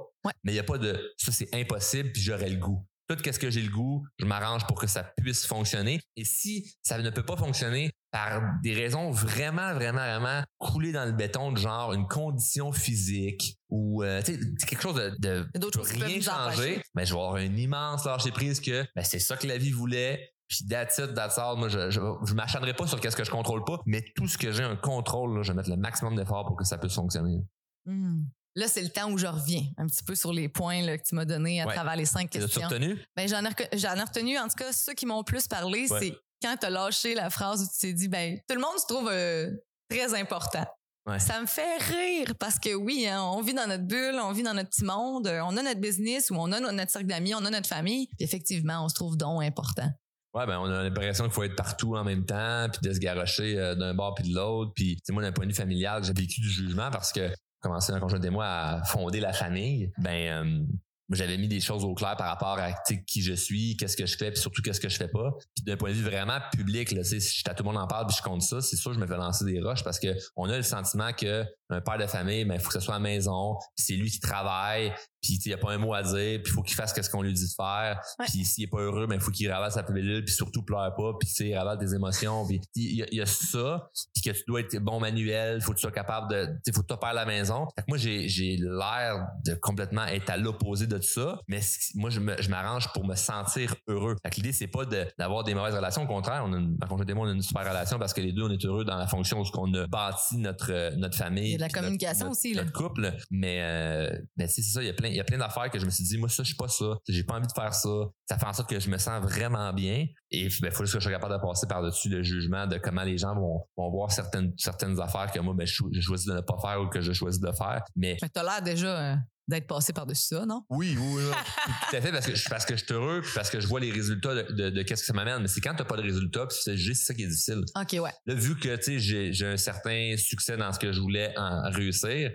Mais il n'y a pas de ça c'est impossible puis j'aurais le goût tout qu'est-ce que j'ai le goût, je m'arrange pour que ça puisse fonctionner. Et si ça ne peut pas fonctionner par des raisons vraiment, vraiment, vraiment coulées dans le béton, de genre une condition physique ou euh, quelque chose de, de rien changer, mais ben, je vais avoir un immense lâcher prise que ben, c'est ça que la vie voulait. Puis that's it, that's all. Moi, je, je, je m'acharnerai pas sur qu'est-ce que je contrôle pas, mais tout ce que j'ai un contrôle, je vais mettre le maximum d'efforts pour que ça puisse fonctionner. Mmh. Là, c'est le temps où je reviens un petit peu sur les points là, que tu m'as donnés à travers les cinq questions. retenu? Ben, j'en ai, j'en ai retenu. En tout cas, ceux qui m'ont plus parlé, c'est quand tu as lâché la phrase où tu t'es dit, ben, tout le monde se trouve euh, très important. Ça me fait rire parce que oui, hein, on vit dans notre bulle, on vit dans notre petit monde, euh, on a notre business ou on a notre cercle d'amis, on a notre famille. effectivement, on se trouve donc important. Ouais, ben on a l'impression qu'il faut être partout en même temps, puis de se garocher euh, d'un bord puis de l'autre. Puis, moi, d'un point de vue familial, j'ai vécu du jugement parce que commencé conjoint des moi à fonder la famille, ben euh, j'avais mis des choses au clair par rapport à qui je suis, qu'est-ce que je fais, puis surtout qu'est-ce que je fais pas. Puis d'un point de vue vraiment public, là, si tout le monde en parle, puis je compte ça, c'est sûr je me fais lancer des roches parce que on a le sentiment que un père de famille, ben il faut que ce soit à la maison, c'est lui qui travaille, puis il y a pas un mot à dire, puis faut qu'il fasse ce qu'on lui dit de faire. Puis s'il est pas heureux, ben il faut qu'il ravasse sa pilule, puis surtout pleure pas, puis il ravasse des émotions, puis il y, a ça, puis que tu dois être bon manuel, faut que tu sois capable de il faut que tu à la maison. Fait que moi j'ai j'ai l'air de complètement être à l'opposé de tout ça, mais moi je je m'arrange pour me sentir heureux. Fait que l'idée c'est pas d'avoir des mauvaises relations, au contraire, on a une, ma conjointe on a une super relation parce que les deux on est heureux dans la fonction où qu'on a bâti notre notre famille, la communication aussi notre couple, mais euh, mais c'est ça, il y a plein il y a plein d'affaires que je me suis dit, moi, ça, je suis pas ça. J'ai pas envie de faire ça. Ça fait en sorte que je me sens vraiment bien. Et il ben, faut juste que je sois capable de passer par-dessus le jugement de comment les gens vont, vont voir certaines, certaines affaires que moi, ben, je, choisis de ne pas faire ou que je choisis de faire. Mais. tu as l'air déjà. Euh, d'être passé par-dessus ça, non? Oui, oui, oui. tout à fait, parce que, parce que je suis heureux, puis parce que je vois les résultats de, de, qu'est-ce que ça m'amène. Mais c'est quand t'as pas de résultats, puis c'est juste ça qui est difficile. OK, ouais. Là, vu que, tu sais, j'ai, j'ai un certain succès dans ce que je voulais en réussir,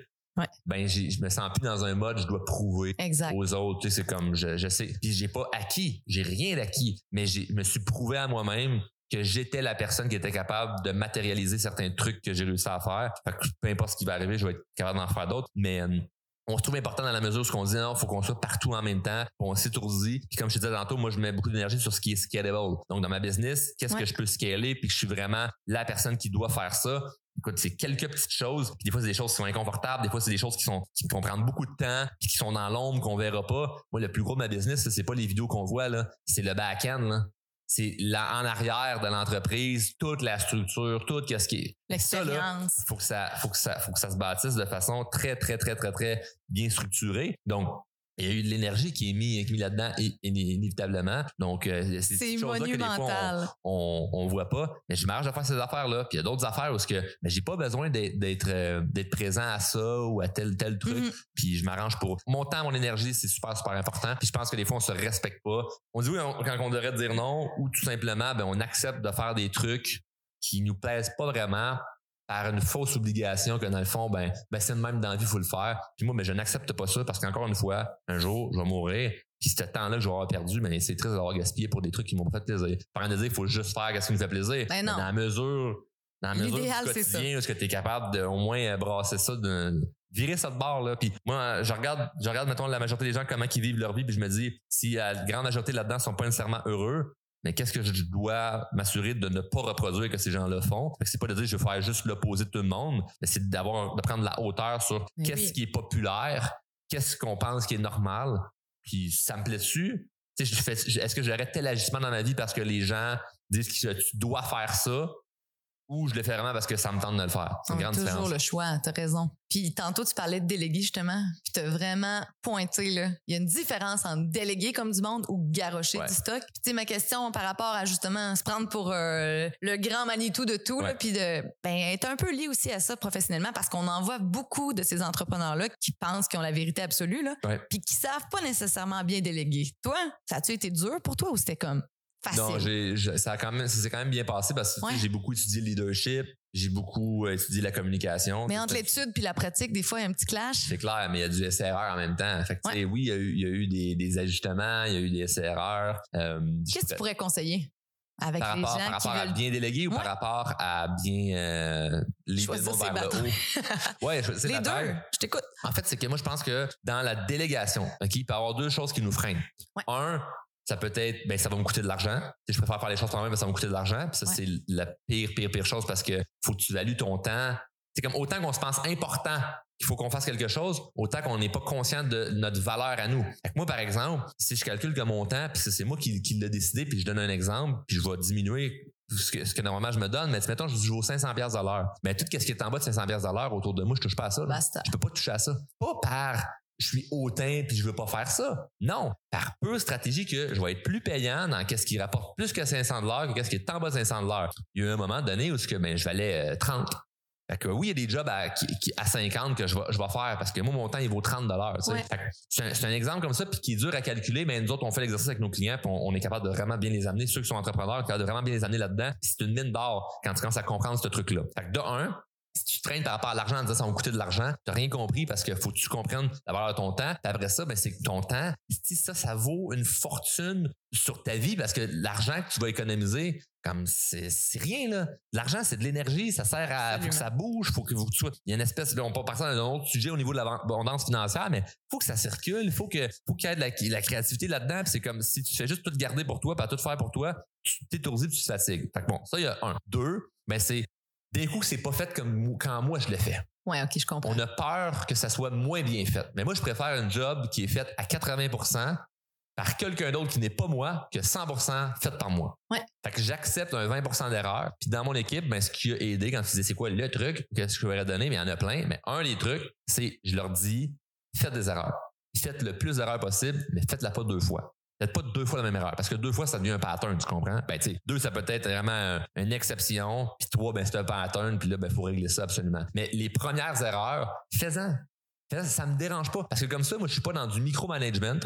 ben je me sens plus dans un mode je dois prouver aux autres. c'est comme je, je sais. Puis j'ai pas acquis, j'ai rien d'acquis, mais je me suis prouvé à moi-même que j'étais la personne qui était capable de matérialiser certains trucs que j'ai réussi à faire. peu importe ce qui va arriver, je vais être capable d'en faire d'autres. Mais euh, on se trouve important dans la mesure où ce qu'on dit non, faut qu'on soit partout en même temps, on s'étourdit. Puis comme je te disais tantôt, moi je mets beaucoup d'énergie sur ce qui est scalable. Donc dans ma business, qu'est-ce que je peux scaler? Puis que je suis vraiment la personne qui doit faire ça écoute, c'est quelques petites choses. Puis des fois, c'est des choses qui sont inconfortables. Des fois, c'est des choses qui sont qui vont prendre beaucoup de temps, puis qui sont dans l'ombre qu'on verra pas. Moi, le plus gros de ma business, c'est pas les vidéos qu'on voit là, c'est le back-end. C'est là en arrière de l'entreprise, toute la structure, tout ce qui est. L'expérience. Faut que ça, faut que ça, faut que ça se bâtisse de façon très, très, très, très, très bien structurée. Donc, il y a eu de l'énergie qui est mise mis là-dedans inévitablement. Donc, euh, c'est des choses que des fois, on, on, voit pas. Mais je m'arrange à faire ces affaires-là. Puis il y a d'autres affaires où que mais j'ai pas besoin d'être euh, d'être présent à ça ou à tel tel truc. Mm-hmm. Puis je m'arrange pour mon temps, mon énergie, c'est super super important. Puis je pense que des fois on se respecte pas. On dit oui quand on devrait dire non ou tout simplement ben on accepte de faire des trucs qui nous plaisent pas vraiment par une fausse obligation que dans le fond, ben, ben c'est le même dans la vie, il faut le faire. Puis moi, mais ben, je n'accepte pas ça parce qu'encore une fois, un jour, je vais mourir. Puis ce temps-là que je vais avoir perdu, mais ben, c'est triste d'avoir gaspillé pour des trucs qui m'ont pas fait plaisir. Par dire, il faut juste faire ce qui nous fait plaisir. Ben non. dans la mesure, dans la mesure du quotidien, est-ce que tu es capable de au moins brasser ça, de virer ça de bord là. Puis moi, je regarde, je regarde mettons la majorité des gens comment ils vivent leur vie, puis je me dis, si la grande majorité là-dedans sont pas nécessairement heureux, mais qu'est-ce que je dois m'assurer de ne pas reproduire que ces gens-là font? C'est pas de dire je vais faire juste l'opposé de tout le monde, mais c'est d'avoir de prendre la hauteur sur qu'est-ce qui est populaire, qu'est-ce qu'on pense qui est normal, puis ça me plaît dessus. Est-ce que j'aurais tel agissement dans ma vie parce que les gens disent que tu dois faire ça? Ou je le fais vraiment parce que ça me tente de le faire. C'est une grande toujours différence. le choix, t'as raison. Puis tantôt, tu parlais de déléguer, justement, puis t'as vraiment pointé, là. Il y a une différence entre déléguer comme du monde ou garocher Ouais. du stock. Puis tu sais, ma question par rapport à, justement, se prendre pour euh, le grand Manitou de tout, là, puis de, ben, être un peu lié aussi à ça professionnellement, parce qu'on en voit beaucoup de ces entrepreneurs-là qui pensent qu'ils ont la vérité absolue, là, Ouais. puis qui savent pas nécessairement bien déléguer. Toi, ça a-tu été dur pour toi ou c'était comme facile? Non, j'ai, ça, a quand même, ça s'est quand même bien passé parce que Ouais. j'ai beaucoup étudié le leadership, j'ai beaucoup euh, étudié la communication. Mais entre l'étude puis la pratique, des fois, il y a un petit clash. C'est clair, mais il y a du SRR en même temps. Fait que, tu sais, oui, il y a eu, il y a eu des, des ajustements, il y a eu des SRR. Euh, Qu'est-ce que tu pourrais conseiller avec par les rapport, gens par rapport à bien déléguer ou par rapport à bien euh, leader Choisir le monde ses vers le haut? Ouais, choisir Les la deux, je t'écoute. En fait, c'est que moi, je pense que dans la délégation, OK, il peut y avoir deux choses qui nous freinent. Ouais. Un, ça peut être, ben, ça va me coûter de l'argent. Je préfère faire les choses par moi, mais ça va me coûter de l'argent. Puis ça, Ouais. c'est la pire, pire, pire chose parce que faut que tu values ton temps. C'est comme autant qu'on se pense important qu'il faut qu'on fasse quelque chose, autant qu'on n'est pas conscient de notre valeur à nous. Fait que moi, par exemple, si je calcule que mon temps, puis c'est moi qui, qui l'ai décidé, puis je donne un exemple, puis je vais diminuer ce que, ce que normalement je me donne, mais mettons, je je vaux 500 pièces de l'heure. Mais tout ce qui est en bas de 500 pièces de l'heure autour de moi, je touche pas à ça. Basta. Je peux pas toucher à ça. Pas par je suis hautain puis je veux pas faire ça. Non, par pure stratégie que je vais être plus payant dans qu'est-ce qui rapporte plus que 500 de l'heure que qu'est-ce qui est en bas de 500 de l'heure. Il y a eu un moment donné où ce que ben je valais euh, 30. Fait que oui, il y a des jobs à, qui, à 50 que je vais, je vais faire parce que moi, mon temps, il vaut 30 dollars. Ouais. C'est un, exemple comme ça puis qui est dur à calculer, mais nous autres, on fait l'exercice avec nos clients puis on, on est capable de vraiment bien les amener. Ceux qui sont entrepreneurs, on est capable de vraiment bien les amener là-dedans. C'est une mine d'or quand tu commences à comprendre ce truc-là. Fait que de un, si tu traînes par rapport à l'argent en disant ça va me coûter de l'argent, t'as rien compris parce que faut que tu comprennes la valeur de ton temps. Puis après ça, ben, c'est que ton temps, si ça, ça vaut une fortune sur ta vie parce que l'argent que tu vas économiser, comme c'est rien, là. L'argent, c'est de l'énergie, ça sert à, faut que ça bouge, faut que vous, tu sois- il y a une espèce, là, on peut passer à un autre sujet au niveau de l'abondance financière, mais faut que ça circule, il faut que, faut qu'il y ait de la, la créativité là-dedans, puis c'est comme si tu fais juste tout garder pour toi, pas tout faire pour toi, tu t'étourdis, tu te fatigues. Fait que bon, ça, il y a un. Deux, ben, c'est, des coups, c'est pas fait comme quand moi je le fais. Ouais, ok, je comprends. On a peur que ça soit moins bien fait. Mais moi, je préfère un job qui est fait à 80% par quelqu'un d'autre qui n'est pas moi que 100% fait par moi. Ouais. Fait que j'accepte un 20% d'erreur. Puis dans mon équipe, ben, ce qui a aidé quand tu disais c'est quoi le truc que je leur ai donné, mais il y en a plein. Mais un des trucs, c'est je leur dis faites des erreurs. Faites le plus d'erreurs possible, mais faites-la pas deux fois. Faites pas deux fois la même erreur. Parce que deux fois, ça devient un pattern, tu comprends? Ben, tu sais, deux, ça peut être vraiment un- une exception. Puis trois, ben, c'est un pattern. Puis là, ben, faut régler ça absolument. Mais les premières erreurs, fais-en. Fais-en, Ça me dérange pas. Parce que comme ça, moi, je suis pas dans du micromanagement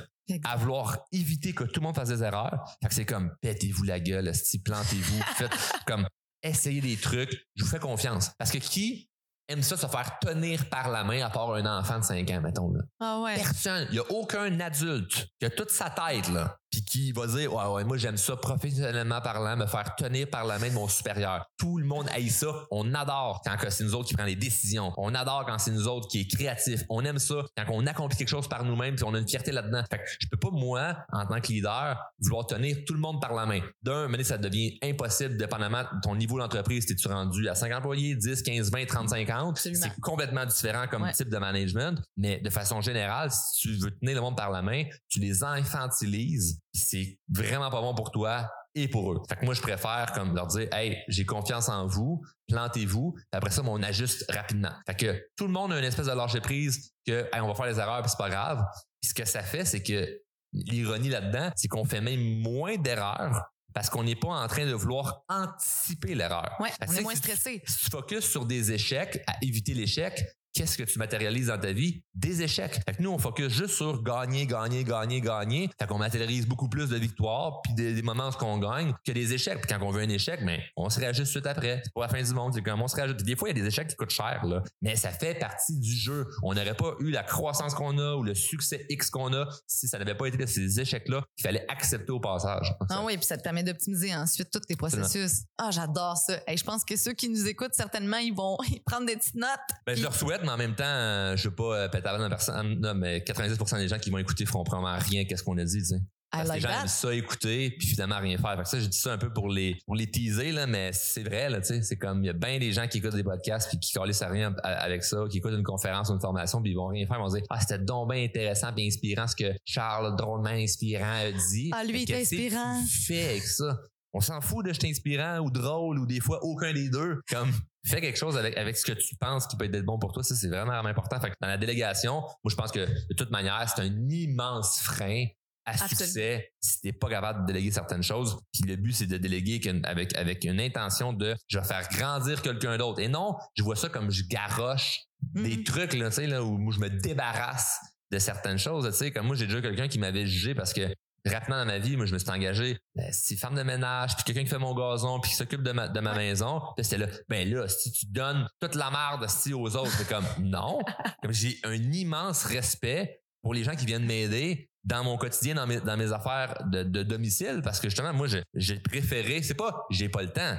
à vouloir éviter que tout le monde fasse des erreurs. Fait que c'est comme, pétez-vous la gueule, esti, plantez-vous. Faites comme, essayez des trucs. Je vous fais confiance. Parce que qui aime ça se faire tenir par la main à part un enfant de 5 ans, mettons, là? Ah ouais. Personne. Il n'y a aucun adulte qui a toute sa tête, là, puis qui va dire, ouais, ouais, moi, j'aime ça professionnellement parlant, me faire tenir par la main de mon supérieur. Tout le monde haït ça. On adore quand c'est nous autres qui prenons les décisions. On adore quand c'est nous autres qui est créatif. On aime ça quand on accomplit quelque chose par nous-mêmes, puis on a une fierté là-dedans. Fait que je peux pas, moi, en tant que leader, vouloir tenir tout le monde par la main. D'un, mais ça devient impossible, dépendamment de ton niveau d'entreprise. T'es-tu rendu à 5 employés, 10, 15, 20, 30, 50? Absolument. C'est complètement différent comme Ouais. type de management, mais de façon générale, si tu veux tenir le monde par la main, tu les infantilises, c'est vraiment pas bon pour toi et pour eux. Fait que moi, je préfère comme leur dire, hey, j'ai confiance en vous, plantez-vous, après ça, on ajuste rapidement. Fait que tout le monde a une espèce de lâcher prise que, hey, on va faire des erreurs, puis c'est pas grave. Puis ce que ça fait, c'est que l'ironie là-dedans, c'est qu'on fait même moins d'erreurs parce qu'on n'est pas en train de vouloir anticiper l'erreur. Ouais, on est moins si tu- stressé. si tu focuses sur des échecs, à éviter l'échec, qu'est-ce que tu matérialises dans ta vie? Des échecs. Fait que nous, on focus juste sur gagner, gagner, gagner, gagner. Fait qu'on matérialise beaucoup plus de victoires puis des, des moments où on gagne que des échecs. Puis quand on veut un échec, mais on se réajuste suite après. C'est pas la fin du monde. C'est comme on se réajuste. Des fois, il y a des échecs qui coûtent cher, là. Mais ça fait partie du jeu. On n'aurait pas eu la croissance qu'on a ou le succès X qu'on a si ça n'avait pas été ces échecs-là qu'il fallait accepter au passage. Ah oui, puis ça te permet d'optimiser ensuite tous tes processus. Ah, j'adore ça. Et je pense que ceux qui nous écoutent, certainement, ils vont prendre des petites notes. Ben, je leur souhaite, mais en même temps, euh, je veux pas euh, péter la personne. Non, mais 90% des gens qui vont écouter feront probablement rien qu'est-ce qu'on a dit, tu sais. Parce que like les gens aiment ça écouter, puis finalement rien faire. Fait que ça, j'ai dit ça un peu pour les, pour les teaser, là, mais c'est vrai, là, tu sais. C'est comme, il y a bien des gens qui écoutent des podcasts puis qui collent à rien avec ça, qui écoutent une conférence ou une formation puis ils vont rien faire. Ils vont dire, ah, c'était donc bien intéressant bien inspirant ce que Charles, drôlement inspirant, a dit. Ah, lui, il que inspirant. Tu fais avec ça. On s'en fout de je inspirant ou drôle ou des fois aucun des deux. Comme fais quelque chose avec, avec ce que tu penses qui peut être bon pour toi. Ça, c'est vraiment important. Fait que dans la délégation, moi, je pense que de toute manière, c'est un immense frein à succès si t'es pas capable de déléguer certaines choses. Puis le but, c'est de déléguer avec, avec une intention de je vais faire grandir quelqu'un d'autre. Et non, je vois ça comme je garoche des mm-hmm. trucs là, là, où je me débarrasse de certaines choses. Tu sais, comme moi, j'ai déjà quelqu'un qui m'avait jugé parce que rapidement dans ma vie, moi, je me suis engagé, ben, si femme de ménage, puis quelqu'un qui fait mon gazon, puis qui s'occupe de ma, de ma maison, c'était là, ben là, si tu donnes toute la merde si aux autres, c'est comme, non. Comme j'ai un immense respect pour les gens qui viennent m'aider dans mon quotidien, dans mes, dans mes affaires de, de domicile, parce que justement, moi, j'ai préféré, c'est pas, j'ai pas le temps.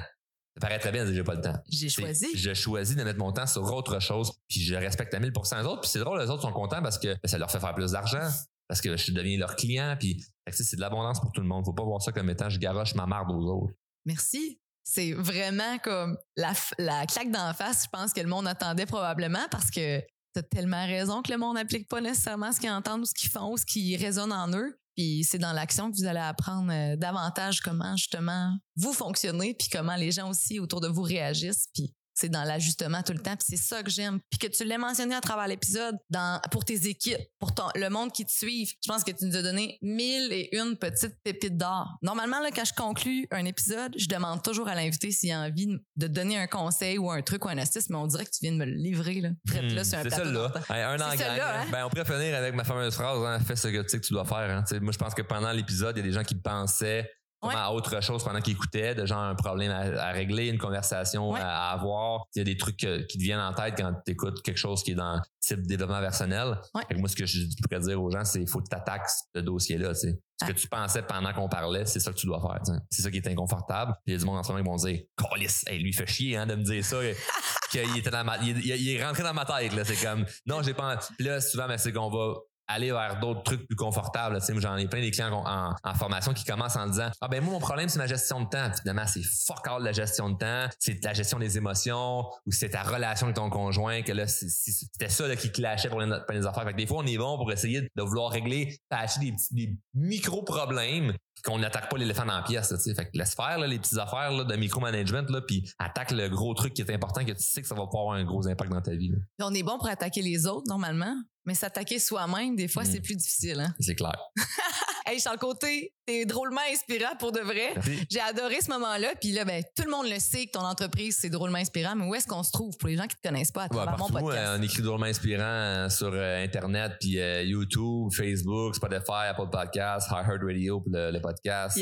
Ça paraît très bien j'ai pas le temps. J'ai choisi. Je choisis de mettre mon temps sur autre chose, puis je respecte à 1000 les autres. Puis c'est drôle, les autres sont contents parce que ben, ça leur fait faire plus d'argent, parce que je deviens leur client, puis c'est de l'abondance pour tout le monde. Faut pas voir ça comme étant je garoche ma marde aux autres. Merci. C'est vraiment comme la, la claque d'en face, je pense que le monde attendait probablement parce que tu as tellement raison que le monde n'applique pas nécessairement ce qu'ils entendent ou ce qu'ils font ou ce qui résonne en eux. Puis c'est dans l'action que vous allez apprendre euh, davantage comment justement vous fonctionnez, puis comment les gens aussi autour de vous réagissent. Puis c'est dans l'ajustement tout le temps. Puis c'est ça que j'aime. Puis que tu l'aies mentionné à travers l'épisode, dans pour tes équipes, pour ton, le monde qui te suit. Je pense que tu nous as donné mille et une petites pépites d'or. Normalement, là, quand je conclue un épisode, je demande toujours à l'invité s'il a envie de donner un conseil ou un truc ou un astuce, mais on dirait que tu viens de me le livrer. Là. là, hmm, c'est un plateau. là. un an hein? ben, on pourrait finir avec ma fameuse phrase, hein, fais ce que tu sais que tu dois faire. Hein. Moi, je pense que pendant l'épisode, il y a des gens qui pensaient à autre chose pendant qu'ils écoutaient, de genre un problème à, régler, une conversation à, avoir. Il y a des trucs qui te viennent en tête quand tu écoutes quelque chose qui est dans le type développement personnel. moi, ce que je pourrais dire aux gens, c'est il faut que tu attaques ce dossier-là. Ce que tu pensais pendant qu'on parlait, c'est ça que tu dois faire. C'est ça qui est inconfortable. Puis il y a du monde en ce moment qui vont dire Colis, hey, lui fait chier hein, de me dire ça. qu'il était dans ma, il, est rentré dans ma tête. C'est comme non, j'ai pas. Puis là, souvent, mais c'est qu'on va aller vers d'autres trucs plus confortables. Tu sais, j'en ai plein des clients en, formation qui commencent en disant Ah ben moi, mon problème, c'est ma gestion de temps. Finalement, c'est fuck all la gestion de temps, c'est la gestion des émotions ou c'est ta relation avec ton conjoint, que là, c'était ça qui clashait pour les, affaires. Fait que des fois, on est bon pour essayer de vouloir régler, patcher des, des micro-problèmes qu'on n'attaque pas l'éléphant dans la pièce. Fait que laisse faire les petites affaires là, de micromanagement, puis attaque le gros truc qui est important, que tu sais que ça va pas avoir un gros impact dans ta vie. On est bon pour attaquer les autres normalement, mais s'attaquer soi-même, des fois, c'est mm. plus difficile. Hein? C'est clair. hey, Charles Côté, t'es drôlement inspirant pour de vrai. J'ai adoré ce moment-là. Puis là, ben, tout le monde le sait que ton entreprise, c'est drôlement inspirant. Mais où est-ce qu'on se trouve pour les gens qui te connaissent pas à travers mon podcast? Euh, on écrit drôlement inspirant euh, sur euh, Internet, puis YouTube, Facebook, Spotify, Apple Podcasts, Radio pour le, podcast,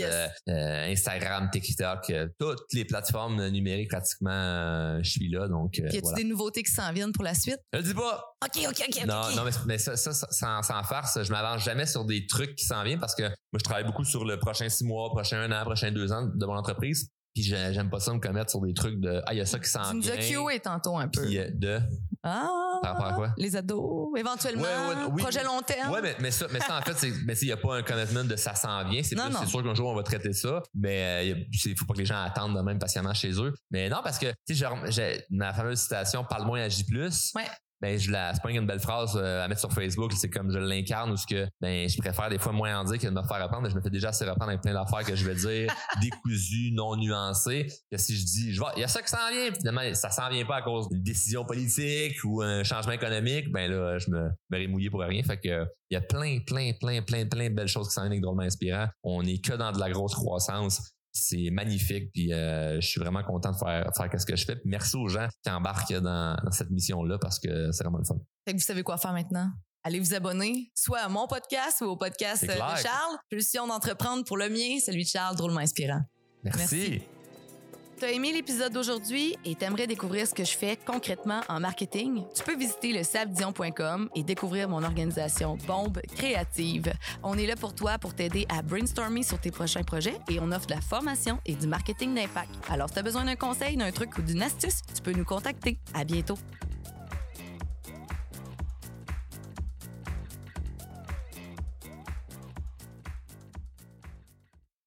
Instagram, TikTok, toutes les plateformes numériques pratiquement, je suis là. Donc, y a-tu des nouveautés qui s'en viennent pour la suite? Je le dis pas. OK, OK, OK. Non, non mais, ça, ça, sans, sans farce, je m'avance jamais sur des trucs qui s'en viennent parce que moi, je travaille beaucoup sur le prochain six mois, prochain un an, prochain deux ans de mon entreprise. Puis j'aime pas ça me commettre sur des trucs de ah il y a ça qui s'en vient. Tu nous as tantôt un peu. Puis euh, de ah par rapport à quoi? Les ados éventuellement projet long terme. Ouais mais, mais ça mais ça en fait c'est mais il y a pas un commitment de ça s'en vient, c'est c'est sûr qu'un jour on va traiter ça, mais il euh, faut pas que les gens attendent de même patiemment chez eux. Mais non parce que tu sais ma fameuse citation parle moins agis plus. Ouais ben je la c'est pas une belle phrase euh, à mettre sur Facebook c'est comme je l'incarne ou ce que ben je préfère des fois moins en dire que de me faire reprendre je me fais déjà assez reprendre avec plein d'affaires que je vais dire décousues non nuancées que si je dis je vois il y a ça qui s'en vient finalement ça s'en vient pas à cause d'une décision politique ou un changement économique ben là je me me rémouiller pour rien fait que il y a plein plein plein plein plein de belles choses qui s'en viennent drôlement inspirant. On est que dans de la grosse croissance c'est magnifique. Puis euh, je suis vraiment content de faire faire ce que je fais. merci aux gens qui embarquent dans, cette mission-là parce que c'est vraiment le fun. Fait que vous savez quoi faire maintenant? Allez vous abonner soit à mon podcast ou au podcast de Charles. Pulsion d'entreprendre pour le mien, celui de Charles, drôlement inspirant. Merci. T'as aimé l'épisode d'aujourd'hui et t'aimerais découvrir ce que je fais concrètement en marketing? Tu peux visiter le sabdion.com et découvrir mon organisation Bombe Créative. On est là pour toi pour t'aider à brainstormer sur tes prochains projets et on offre de la formation et du marketing d'impact. Alors, si t'as besoin d'un conseil, d'un truc ou d'une astuce, tu peux nous contacter. À bientôt.